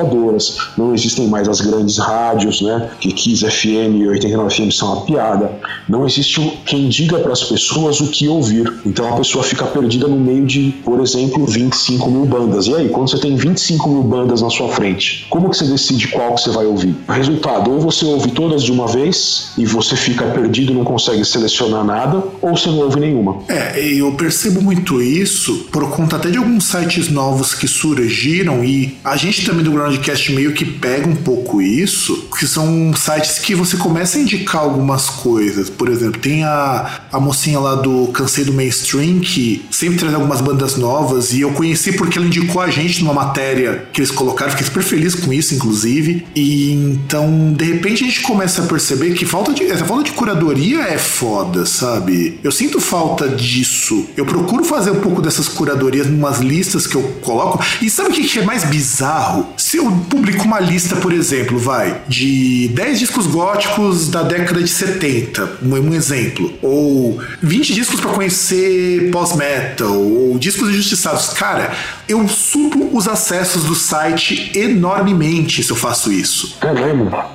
Speaker 2: não existem mais as grandes rádios, né? Que Kiss FM e 89 FM são uma piada. Não existe quem diga para as pessoas o que ouvir. Então a pessoa fica perdida no meio de, por exemplo, 25 mil bandas. E aí, quando você tem 25 mil bandas na sua frente, como que você decide qual que você vai ouvir? Resultado, ou você ouve todas de uma vez e você fica perdido, não consegue selecionar nada, ou você não ouve nenhuma.
Speaker 1: É, eu percebo muito isso por conta até de alguns sites novos que surgiram e a gente também do Groundcast meio que pega um pouco isso, que são sites que você começa a indicar algumas coisas. Por exemplo, tem a, a mocinha lá do Cansei do Mainstream que sempre traz algumas bandas novas e eu conheci porque ela indicou a gente numa matéria que eles colocaram, fiquei super feliz com isso, inclusive. E então, de repente, a gente começa a perceber que falta de, essa falta de curadoria é foda, sabe? Eu sinto falta disso. Eu procuro fazer um pouco dessas curadorias numas listas que eu coloco. E sabe o que é mais bizarro? Se eu publico uma lista, por exemplo, vai, de 10 discos góticos da década de 70, um, exemplo, ou 20 discos para conhecer pós-metal, ou discos injustiçados. Cara, eu subo os acessos do site enormemente se eu faço isso.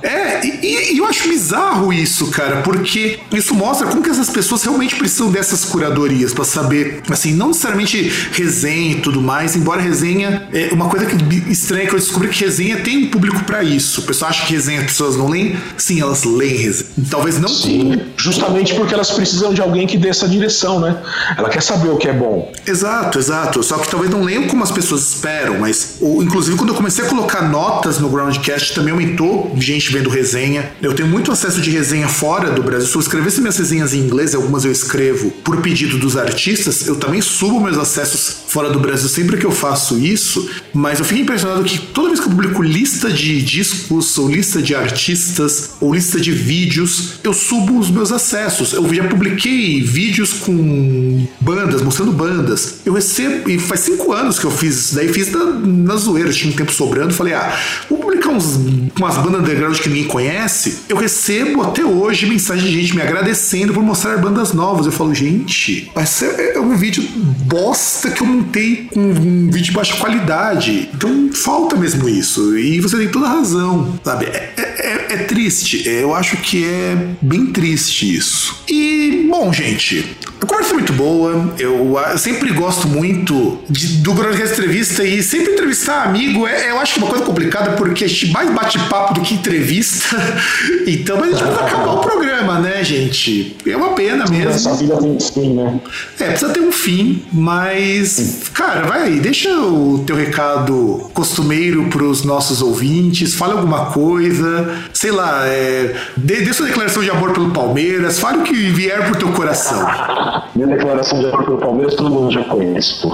Speaker 2: É?
Speaker 1: É, e, e, eu acho bizarro isso, cara, porque isso mostra como que essas pessoas realmente precisam dessas curadorias para saber, assim, não necessariamente resenha e tudo mais, embora resenha é uma coisa que estranha que eu descobri que resenha tem um público para isso. O pessoal acha que resenha as pessoas não leem? Sim, elas leem resenha. Talvez não.
Speaker 2: Sim, justamente porque elas precisam de alguém que dê essa direção, né? Ela quer saber o que é bom.
Speaker 1: Exato, exato. Só que talvez não leiam como as pessoas esperam, mas ou, inclusive quando eu comecei a colocar notas no Groundcast também aumentou gente vendo resenha. Eu tenho muito acesso de resenha fora do Brasil. Se eu escrevesse minhas resenhas em inglês, algumas eu escrevo por pedido dos artistas, eu também subo meus acessos fora do Brasil sempre que eu faço isso, mas eu fico impressionado que toda vez que publico lista de discos, ou lista de artistas, ou lista de vídeos, eu subo os meus acessos. Eu já publiquei vídeos com bandas, mostrando bandas. Eu recebo, e faz cinco anos que eu fiz isso daí, fiz na, na zoeira, tinha um tempo sobrando, falei, ah, vou publicar uns, umas bandas underground que ninguém conhece. Eu recebo até hoje mensagem de gente me agradecendo por mostrar bandas novas. Eu falo, gente, mas é um vídeo bosta que eu montei com um vídeo de baixa qualidade. Então falta mesmo isso. E você tem toda a razão, sabe? É, é, é, é triste. Eu acho que é bem triste isso. E, bom, gente, a conversa é muito boa. Eu, eu sempre gosto muito de, do Broadcast Entrevista e sempre entrevistar amigo é, eu acho uma coisa complicada porque a gente mais bate papo do que entrevista. então, mas a gente precisa acabar o programa, né, gente? É uma pena mesmo.
Speaker 2: Essa vida tem um fim, né?
Speaker 1: É, precisa ter um fim, mas, cara, vai aí, deixa o teu recado costumeiro pros nossos ouvintes, fale alguma coisa, sei lá, é, dê, dê sua declaração de amor pelo Palmeiras, fale o que vier pro teu coração.
Speaker 2: Minha declaração de amor pelo Palmeiras todo mundo já conhece, pô.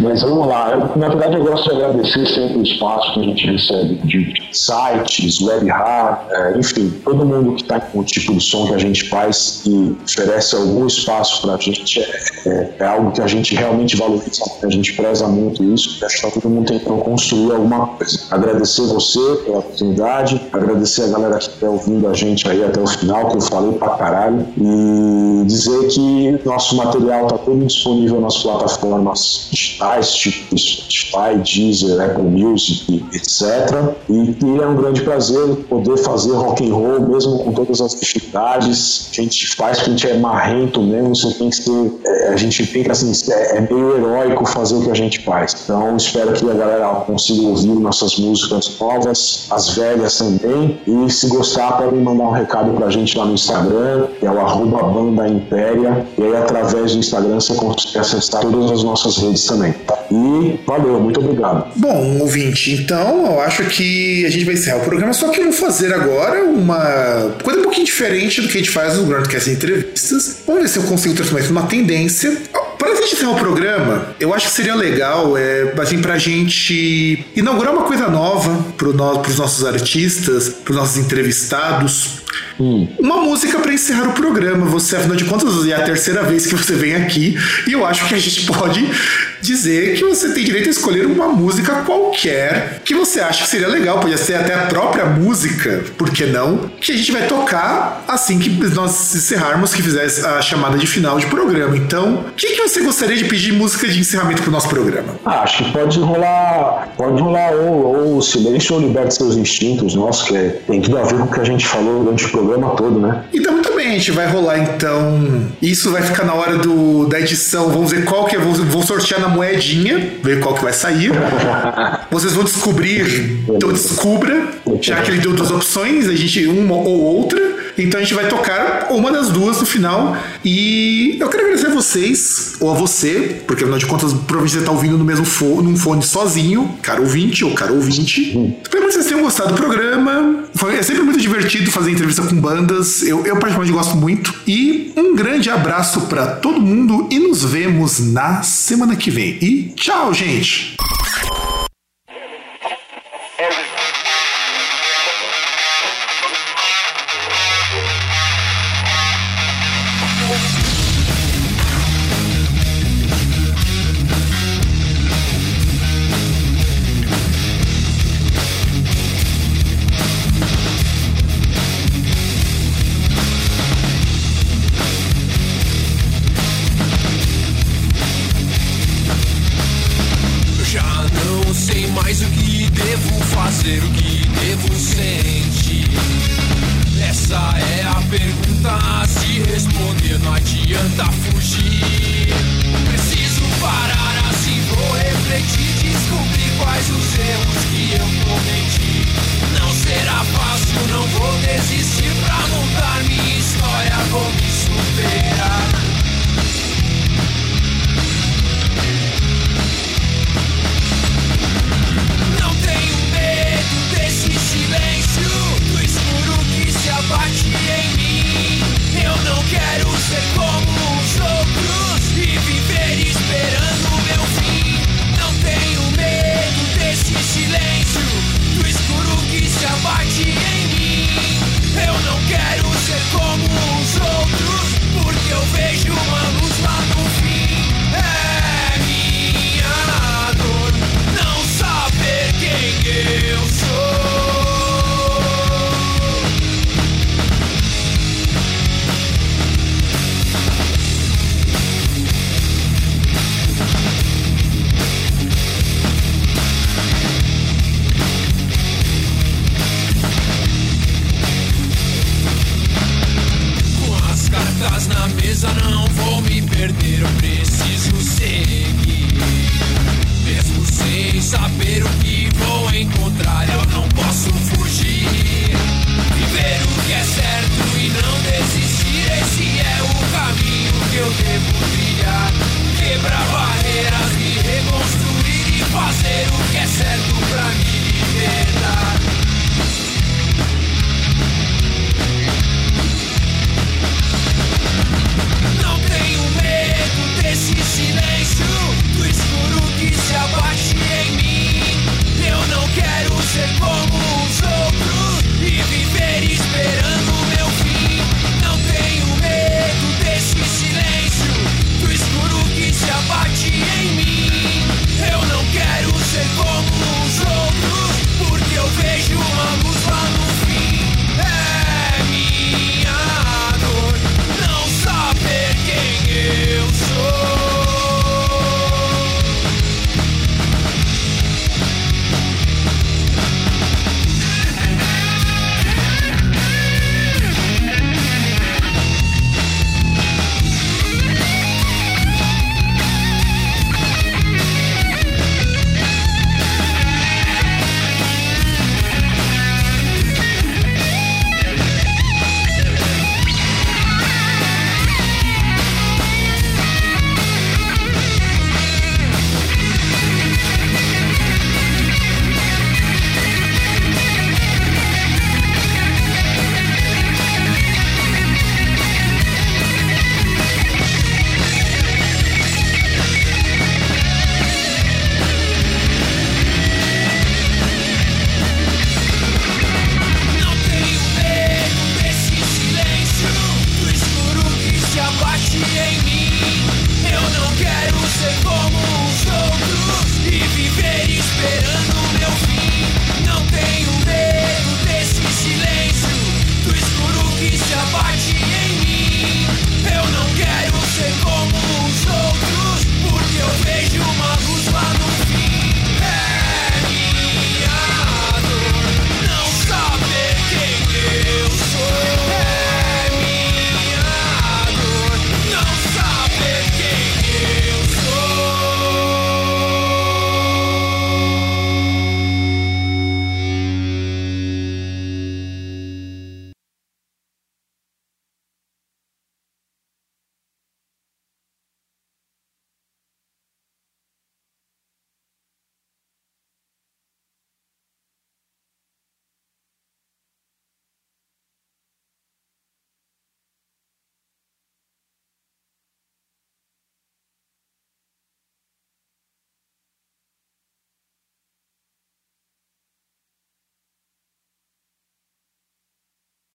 Speaker 2: Mas vamos lá, eu, na verdade eu gosto de agradecer sempre o espaço que a gente recebe de sites, web é, enfim, todo mundo que está com o tipo de som que a gente faz e oferece algum espaço para a gente é, é, é, algo que a gente realmente valoriza, a gente preza muito isso, acho que todo mundo tentando construir alguma coisa. Agradecer você pela oportunidade, agradecer a galera que está ouvindo a gente aí até o final, que eu falei pra caralho, e dizer que nosso material está todo disponível nas plataformas digitais, tipo Spotify, Deezer, Apple Music, etc. E que é um grande prazer poder fazer rock and roll, mesmo com todas as dificuldades. A gente faz porque a gente é marrento mesmo, você tem que ser. É, a gente tem que, assim, é, é meio heróico fazer o que a gente faz. Então, espero que a galera consiga ouvir nossas músicas novas, as velhas também. E se gostar, podem mandar um recado pra gente lá no Instagram, que é o arroba Banda Impéria. E aí, através do Instagram, você consegue acessar todas as nossas redes também. E valeu, muito obrigado.
Speaker 1: Bom, ouvinte, então eu acho que a gente vai encerrar o programa, só que eu vou fazer agora uma coisa um pouquinho diferente do que a gente faz no Groundcast Entrevistas. Vamos ver se eu consigo transformar isso numa tendência
Speaker 3: Para a gente encerrar o programa, eu acho que seria legal, é, assim, pra gente inaugurar uma coisa nova no, pros nossos artistas, pros nossos entrevistados. Hum. Uma música para encerrar o programa. Você, afinal de contas, é a terceira vez que você vem aqui e eu acho que a gente pode dizer que você tem direito a escolher uma música qualquer que você acha que seria legal. Podia ser até a própria música, por que não? Que a gente vai tocar assim que nós encerrarmos, que fizer a chamada de final de programa. Então, o que, que você gostaria de pedir música de encerramento pro nosso programa?
Speaker 2: Ah, acho que pode rolar, pode rolar ou, ou Silêncio ou Liberte Seus Instintos, nossa, que é, tem tudo a ver com o que a gente falou durante o programa todo, né?
Speaker 3: Então, muito bem, a gente vai rolar então. Isso vai ficar na hora do, da edição. Vamos ver qual que é. Vou, vou sortear na moedinha, ver qual que vai sair. Vocês vão descobrir, então descubra, já que ele deu duas opções, a gente uma ou outra. Então a gente vai tocar uma das duas no final. E eu quero agradecer a vocês, ou a você, porque afinal de contas, provavelmente você está ouvindo no mesmo fone, num fone sozinho, caro ouvinte ou caro ouvinte. Hum. Espero que vocês tenham gostado do programa. Foi, é sempre muito divertido fazer entrevista com bandas. Eu, eu particularmente gosto muito. E um grande abraço para todo mundo e nos vemos na semana que vem. E tchau, gente!